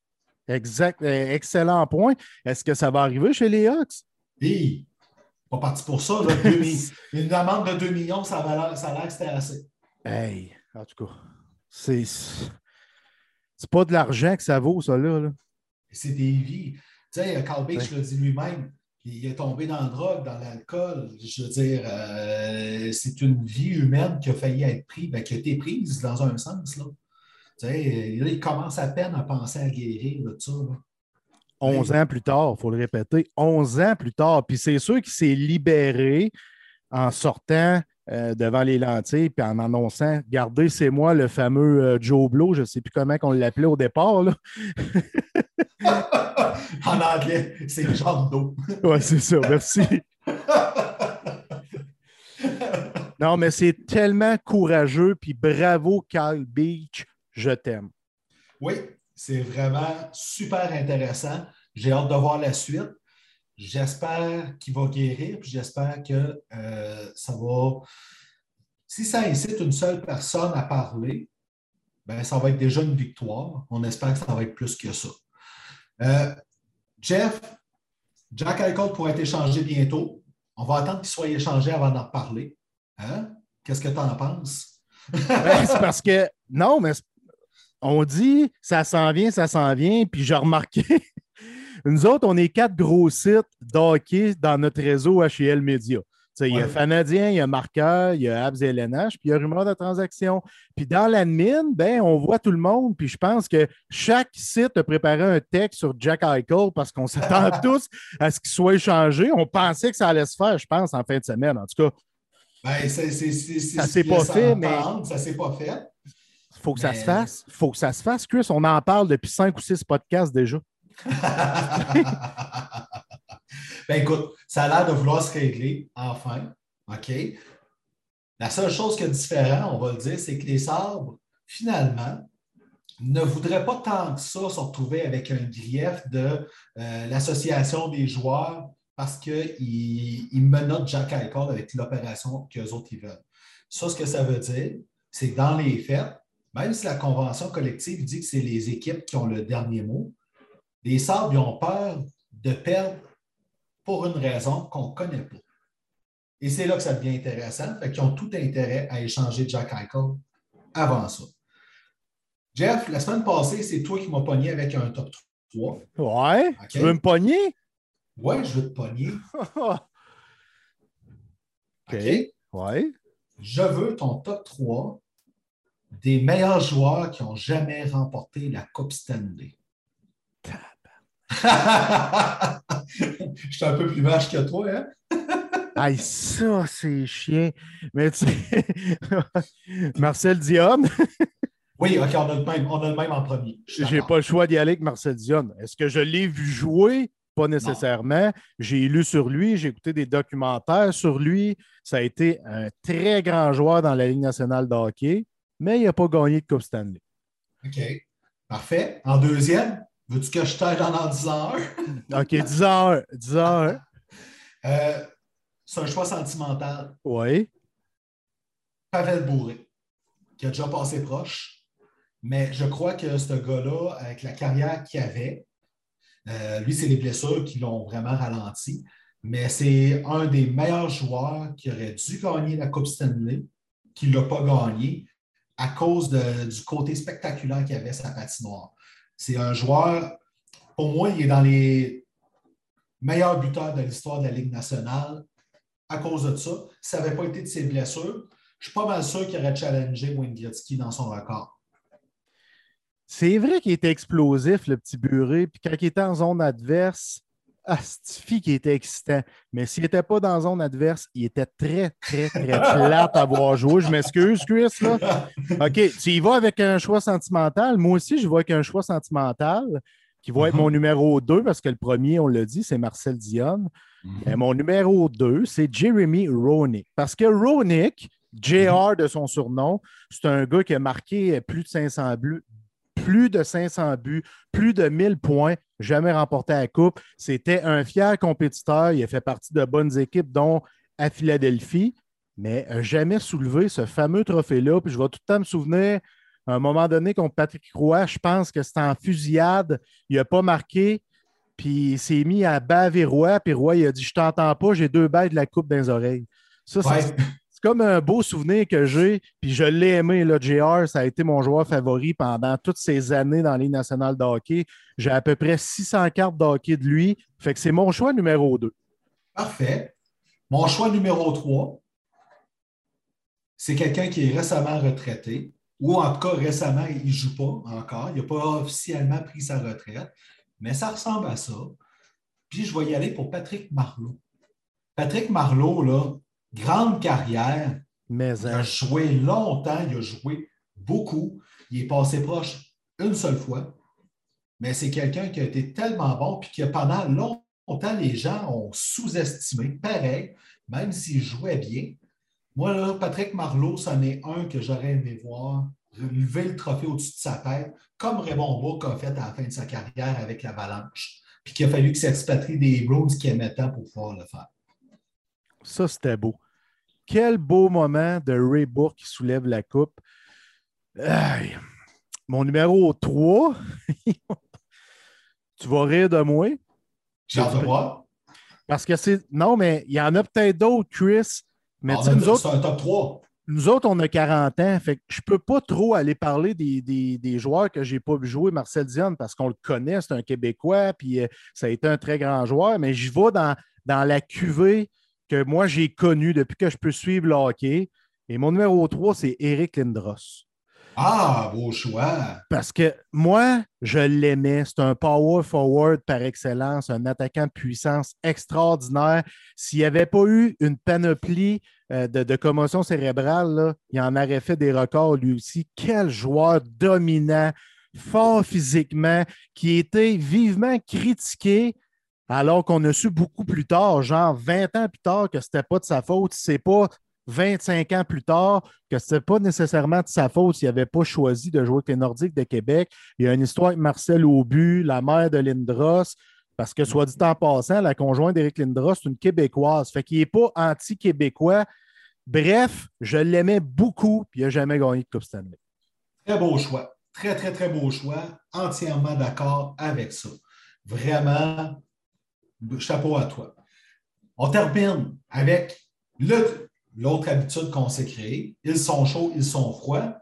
Exact. Euh, excellent point. Est-ce que ça va arriver chez les Hawks? Oui. Pas parti pour ça. une amende de 2 millions, ça a l'air que c'était assez. Hey, en tout cas, c'est. C'est pas de l'argent que ça vaut, ça, là. C'est des vies. Tu sais, Carl Beach le dit lui-même il est tombé dans la drogue, dans l'alcool. Je veux dire, euh, c'est une vie humaine qui a failli être prise, ben, qui a été prise dans un sens. Là. Tu sais, il commence à peine à penser à guérir de ça. 11 ans plus tard, il faut le répéter, 11 ans plus tard. Puis c'est sûr qu'il s'est libéré en sortant euh, devant les lentilles puis en annonçant Gardez, c'est moi le fameux euh, Joe Blow, je ne sais plus comment on l'appelait au départ. Là. en anglais, c'est genre d'eau. oui, c'est ça, merci. non, mais c'est tellement courageux, puis bravo, Carl Beach, je t'aime. Oui, c'est vraiment super intéressant. J'ai hâte de voir la suite. J'espère qu'il va guérir, puis j'espère que euh, ça va. Si ça incite une seule personne à parler, ben, ça va être déjà une victoire. On espère que ça va être plus que ça. Euh, Jeff, Jack Eichel pourrait être échangé bientôt. On va attendre qu'il soit échangé avant d'en parler. Hein? Qu'est-ce que tu en penses? Ben, c'est parce que, non, mais on dit ça s'en vient, ça s'en vient, puis j'ai remarqué, nous autres, on est quatre gros sites d'hockey dans notre réseau HL Media. Il y a Fanadien, il y a Marqueur, il y a Abs LNH, puis il y a Rumeur de transaction. Puis dans l'admin, ben, on voit tout le monde. Puis je pense que chaque site a préparé un texte sur Jack Eichel parce qu'on s'attend tous à ce qu'il soit échangé. On pensait que ça allait se faire, je pense, en fin de semaine. En tout cas, ben, ça ne s'est pas fait, mais. Ça s'est pas fait. Il faut que ça se fasse. Il faut que ça se fasse, Chris. On en parle depuis cinq ou six podcasts déjà. ben écoute, ça a l'air de vouloir se régler, enfin. OK? La seule chose qui est différente, on va le dire, c'est que les sabres, finalement, ne voudraient pas tant que ça se retrouver avec un grief de euh, l'association des joueurs parce qu'ils menottent Jack Eichel avec l'opération qu'eux autres ils veulent. Ça, ce que ça veut dire, c'est que dans les faits, même si la convention collective dit que c'est les équipes qui ont le dernier mot, les Sabres ont peur de perdre pour une raison qu'on ne connaît pas. Et c'est là que ça devient intéressant. Fait qu'ils ont tout intérêt à échanger Jack Eichel avant ça. Jeff, la semaine passée, c'est toi qui m'as pogné avec un top 3. Ouais? Tu veux me pogner? Ouais, je veux te pogner. OK. Ouais. Je veux ton top 3 des meilleurs joueurs qui ont jamais remporté la Coupe Stanley. Je suis un peu plus vache que toi, hein? Aïe, ça, c'est chien. Mais tu sais, Marcel Dionne. oui, OK, on a, le même, on a le même en premier. J'ai pas le choix d'y aller avec Marcel Dionne. Est-ce que je l'ai vu jouer? Pas nécessairement. J'ai lu sur lui, j'ai écouté des documentaires sur lui. Ça a été un très grand joueur dans la Ligue nationale de hockey, mais il n'a pas gagné de Coupe Stanley. OK. Parfait. En deuxième, veux-tu que je t'aide en en disant un? OK, 10 heures. 10 heures. Euh, c'est un choix sentimental. Oui. Pavel Bourré, qui a déjà passé proche. Mais je crois que ce gars-là, avec la carrière qu'il avait, euh, lui, c'est les blessures qui l'ont vraiment ralenti. Mais c'est un des meilleurs joueurs qui aurait dû gagner la Coupe Stanley, qui ne l'a pas gagné à cause du côté spectaculaire qu'il avait sa patinoire. C'est un joueur, pour moi, il est dans les meilleurs buteurs de l'histoire de la Ligue nationale à cause de ça. Ça n'avait pas été de ses blessures, je suis pas mal sûr qu'il aurait challengé Wayne dans son record. C'est vrai qu'il était explosif, le petit Buré. Puis quand il était en zone adverse, Astifi qui était excitant. Mais s'il n'était pas dans zone adverse, il était très, très, très plate à voir jouer. Je m'excuse, Chris. Là. OK, tu y vas avec un choix sentimental. Moi aussi, je vais avec un choix sentimental qui va être mon numéro 2 parce que le premier, on l'a dit, c'est Marcel Dionne. Mais mon numéro 2, c'est Jeremy Roenick. Parce que Roenick, JR de son surnom, c'est un gars qui a marqué plus de 500 buts, plus de 500 buts, plus de 1000 points, jamais remporté la Coupe. C'était un fier compétiteur. Il a fait partie de bonnes équipes, dont à Philadelphie, mais jamais soulevé ce fameux trophée-là. Puis je vais tout le temps me souvenir, à un moment donné, contre Patrick Roy, je pense que c'était en fusillade. Il n'a pas marqué. Puis il s'est mis à baver Roy. Puis Roy, il a dit Je t'entends pas, j'ai deux bails de la coupe dans les oreilles. Ça, c'est comme un beau souvenir que j'ai, puis je l'ai aimé, là, JR, ça a été mon joueur favori pendant toutes ces années dans les nationales de hockey. J'ai à peu près 600 cartes de hockey de lui, fait que c'est mon choix numéro 2. Parfait. Mon choix numéro 3, c'est quelqu'un qui est récemment retraité, ou en tout cas récemment, il ne joue pas encore, il n'a pas officiellement pris sa retraite, mais ça ressemble à ça. Puis je vais y aller pour Patrick Marleau. Patrick Marleau, là, grande carrière. Mais, il a hein. joué longtemps, il a joué beaucoup. Il est passé proche une seule fois. Mais c'est quelqu'un qui a été tellement bon, puis que pendant longtemps, les gens ont sous-estimé. Pareil, même s'il jouait bien. Moi, là, Patrick Marleau, c'en est un que j'aurais aimé voir relever le trophée au-dessus de sa tête, comme Raymond Bourque a fait à la fin de sa carrière avec l'Avalanche, puis qu'il a fallu qu'il s'expatrie des Bruins qui aimaient tant pour pouvoir le faire. Ça, c'était beau. Quel beau moment de Ray Bourque qui soulève la coupe. Mon numéro 3, tu vas rire de moi. J'ai de voir. Parce que c'est. Non, mais il y en a peut-être d'autres, Chris. Mais ah, nous autres. C'est un top 3. Nous autres, on a 40 ans. Fait que je ne peux pas trop aller parler des, joueurs que je n'ai pas vu jouer, Marcel Dion, parce qu'on le connaît, c'est un Québécois, puis euh, ça a été un très grand joueur. Mais je vais dans, dans la cuvée que moi j'ai connu depuis que je peux suivre le hockey. Et mon numéro 3, c'est Eric Lindros. Ah, beau choix! Parce que moi, je l'aimais. C'est un power forward par excellence, un attaquant de puissance extraordinaire. S'il n'y avait pas eu une panoplie euh, de, commotion cérébrale, il en aurait fait des records lui aussi. Quel joueur dominant, fort physiquement, qui était vivement critiqué alors qu'on a su beaucoup plus tard, genre 20 ans plus tard, que ce n'était pas de sa faute. C'est pas 25 ans plus tard que ce n'était pas nécessairement de sa faute s'il n'avait pas choisi de jouer avec les Nordiques de Québec. Il y a une histoire avec Marcel Aubu, la mère de Lindros, parce que, soit dit en passant, la conjointe d'Éric Lindros, c'est une Québécoise. Fait qu'il n'est pas anti-québécois. Bref, je l'aimais beaucoup, puis il n'a jamais gagné de Coupe Stanley. Très beau choix. Très, très, très beau choix. Entièrement d'accord avec ça. Vraiment, chapeau à toi. On termine avec l'autre habitude qu'on s'est créée. Ils sont chauds, ils sont froids.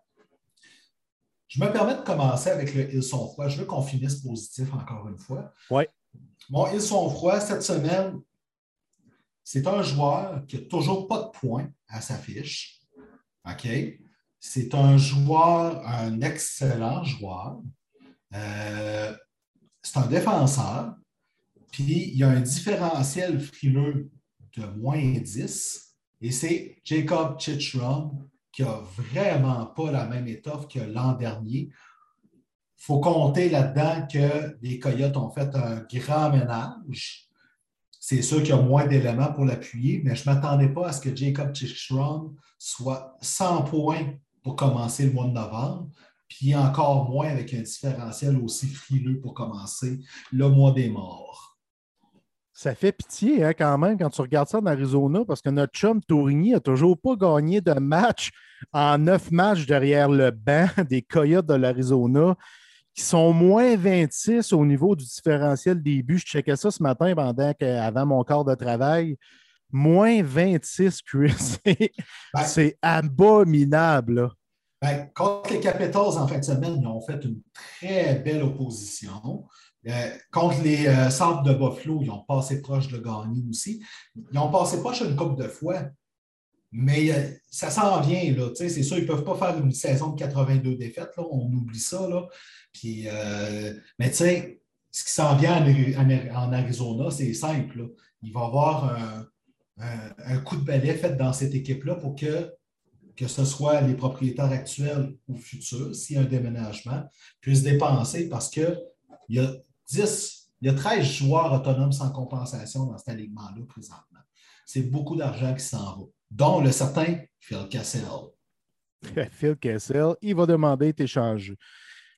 Je me permets de commencer avec le Ils sont froids. Je veux qu'on finisse positif encore une fois. Oui. Bon, Ils sont froids cette semaine. C'est un joueur qui n'a toujours pas de points à sa fiche. OK? C'est un joueur, un excellent joueur. Euh, c'est un défenseur. Puis il y a un différentiel frileux de moins 10 et c'est Jacob Chichron qui n'a vraiment pas la même étoffe que l'an dernier. Il faut compter là-dedans que les Coyotes ont fait un grand ménage. C'est sûr qu'il y a moins d'éléments pour l'appuyer, mais je ne m'attendais pas à ce que Jacob Chichron soit 100 points pour commencer le mois de novembre. puis encore moins avec un différentiel aussi frileux pour commencer le mois des morts. Ça fait pitié hein, quand même quand tu regardes ça en Arizona parce que notre chum Tourigny n'a toujours pas gagné de match en neuf matchs derrière le banc des Coyotes de l'Arizona qui sont moins 26 au niveau du différentiel début. Je checkais ça ce matin pendant que, avant mon corps de travail. Moins 26, Chris. C'est abominable. Ben, contre les Capitals en fin de semaine, ils ont fait une très belle opposition. Euh, contre les euh, Sables de Buffalo, ils ont passé proche de gagner aussi. Ils ont passé proche une couple de fois, mais euh, ça s'en vient. C'est sûr, ils ne peuvent pas faire une saison de 82 défaites. Là, on oublie ça. Là. Puis, mais tu sais, ce qui s'en vient en, Arizona, c'est simple. Il va y avoir un, un, coup de balai fait dans cette équipe-là pour que, que ce soit les propriétaires actuels ou futurs, s'il y a un déménagement, puissent dépenser parce qu'il y a 10, il y a 13 joueurs autonomes sans compensation dans cet alignement-là présentement. C'est beaucoup d'argent qui s'en va, dont le certain Phil Cassell. Phil Cassell, il va demander d'échanger.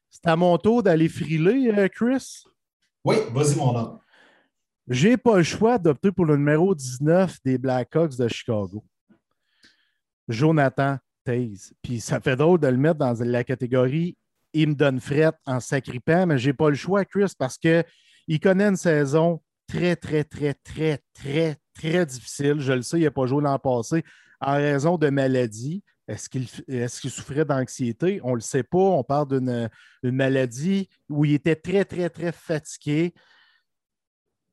C'est à mon tour d'aller friler, euh, Chris? Oui, vas-y, mon homme. J'ai pas le choix d'opter pour le numéro 19 des Blackhawks de Chicago. Jonathan Taze. Puis ça fait drôle de le mettre dans la catégorie il me donne fret en sacripant, mais j'ai pas le choix, Chris, parce qu'il connaît une saison très, très, très, très, très, très difficile. Je le sais, il n'a pas joué l'an passé en raison de maladie. Est-ce qu'il est souffrait d'anxiété? On ne le sait pas. On parle d'une maladie où il était très, très, très fatigué.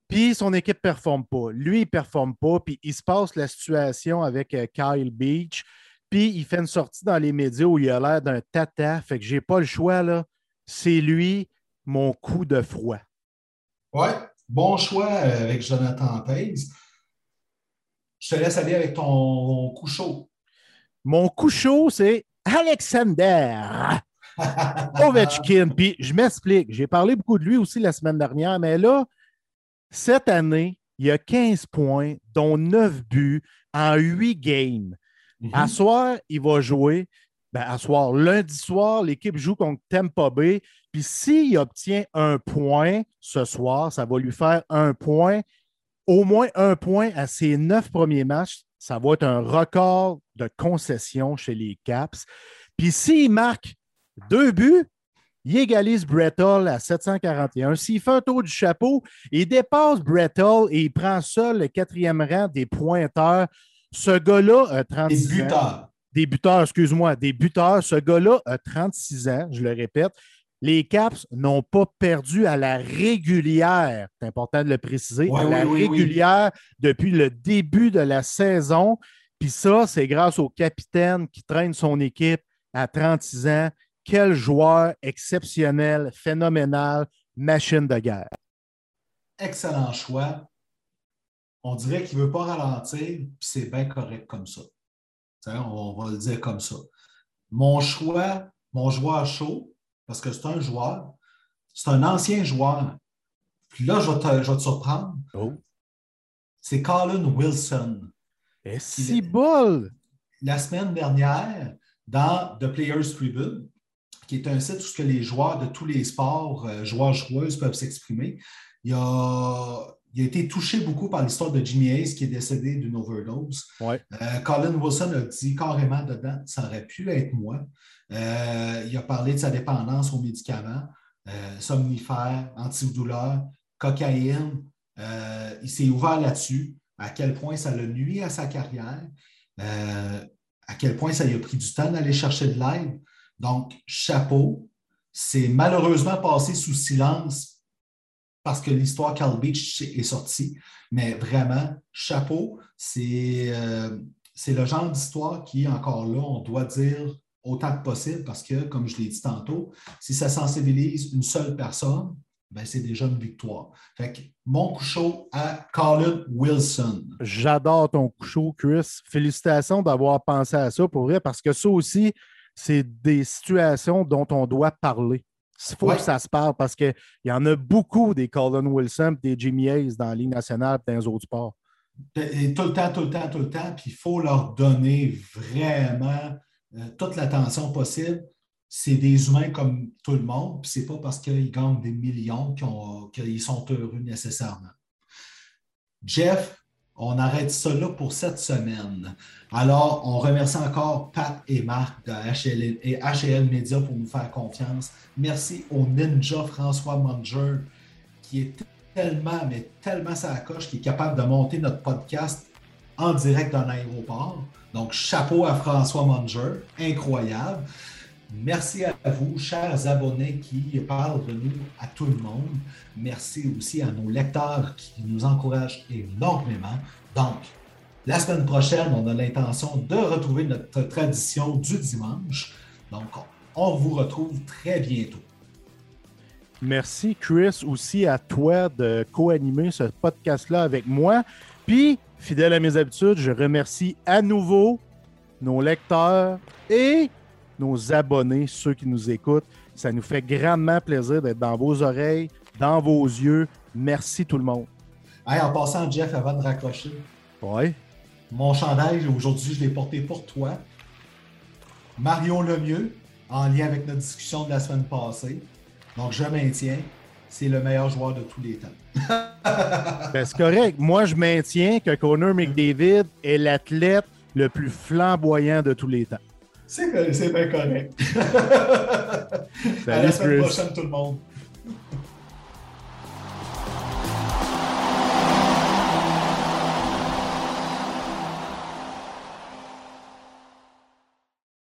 Puis son équipe ne performe pas. Lui, il ne performe pas. Puis il se passe la situation avec euh, Kyle Beach. Puis il fait une sortie dans les médias où il a l'air d'un tata. Fait que j'ai pas le choix, là. C'est lui, mon coup de froid. Ouais, bon choix euh, avec Jonathan Taze. Je te laisse aller avec ton coup chaud. Mon coup chaud, c'est Alexander Ovechkin. Puis je m'explique. J'ai parlé beaucoup de lui aussi la semaine dernière, mais là, cette année, il y a 15 points, dont 9 buts en 8 games. À mhm. soir, il va jouer. Ben, à soir, lundi soir, l'équipe joue contre Tampa Bay. Puis s'il obtient un point ce soir, ça va lui faire un point, au moins un point à ses neuf premiers matchs. Ça va être un record de concession chez les Caps. Puis s'il marque deux buts, il égalise Brettle à 741. S'il fait un tour du chapeau, il dépasse Brettle et il prend seul le quatrième rang des pointeurs ce gars-là a 36 des buteurs. Des buteurs, excuse-moi, des buteurs. Ce gars-là a 36 ans, je le répète. Les Caps n'ont pas perdu à la régulière, c'est important de le préciser, à la régulière depuis le début de la saison. Puis ça, c'est grâce au capitaine qui traîne son équipe à 36 ans. Quel joueur exceptionnel, phénoménal, machine de guerre. Excellent choix on dirait qu'il ne veut pas ralentir, puis c'est bien correct comme ça. on va le dire comme ça. Mon choix, mon joueur chaud, parce que c'est un joueur, c'est un ancien joueur. Puis là, je vais te, surprendre. Oh. C'est Colin Wilson. Et si bol! La semaine dernière, dans The Players Tribune, qui est un site où les joueurs de tous les sports, euh, joueurs, joueuses, peuvent s'exprimer, il y a il a été touché beaucoup par l'histoire de Jimmy Hayes qui est décédé d'une overdose. Euh, Colin Wilson a dit carrément dedans, ça aurait pu être moi. Euh, il a parlé de sa dépendance aux médicaments, euh, somnifères, antidouleurs, cocaïne. il s'est ouvert là-dessus, à quel point ça l'a nuit à sa carrière, à quel point ça lui a pris du temps d'aller chercher de l'aide. Donc, chapeau. C'est malheureusement passé sous silence parce que l'histoire Cal Beach est sortie. Mais vraiment, chapeau, euh, c'est le genre d'histoire qui, encore là, on doit dire autant que possible parce que, comme je l'ai dit tantôt, si ça sensibilise une seule personne, ben, c'est déjà une victoire. Fait que mon coup chaud à Colin Wilson. J'adore ton coup chaud, Chris. Félicitations d'avoir pensé à ça pour vrai, parce que ça aussi, c'est des situations dont on doit parler. Il faut que ça se parle parce qu'il y en a beaucoup des Colin Wilson des Jimmy Hayes dans la Ligue nationale et dans les autres sports. tout le temps, tout le temps, tout le temps. Puis il faut leur donner vraiment euh, toute l'attention possible. c'est des humains comme tout le monde, puis c'est pas parce qu'ils gagnent des millions qu'ils sont heureux nécessairement. Jeff, on arrête ça là pour cette semaine. Alors, on remercie encore Pat et Marc de HL, et Media pour nous faire confiance. Merci au ninja François Munger qui est tellement, mais tellement sa coche, qui est capable de monter notre podcast en direct d'un aéroport. Donc, chapeau à François Munger, incroyable. Merci à vous, chers abonnés qui parlent de nous à tout le monde. Merci aussi à nos lecteurs qui nous encouragent énormément. Donc, la semaine prochaine, on a l'intention de retrouver notre tradition du dimanche. Donc, on vous retrouve très bientôt. Merci, Chris, aussi à toi de co-animer ce podcast-là avec moi. Puis, fidèle à mes habitudes, je remercie à nouveau nos lecteurs et nos abonnés, ceux qui nous écoutent. Ça nous fait grandement plaisir d'être dans vos oreilles, dans vos yeux. Merci tout le monde. en passant, Jeff, avant de raccrocher. Ouais. Mon chandail, aujourd'hui, je l'ai porté pour toi. Marion Lemieux, en lien avec notre discussion de la semaine passée. Donc, je maintiens, c'est le meilleur joueur de tous les temps. ben, c'est correct. Moi, je maintiens que Connor McDavid est l'athlète le plus flamboyant de tous les temps. C'est bien correct. Ben, à la semaine Chris. prochaine, tout le monde.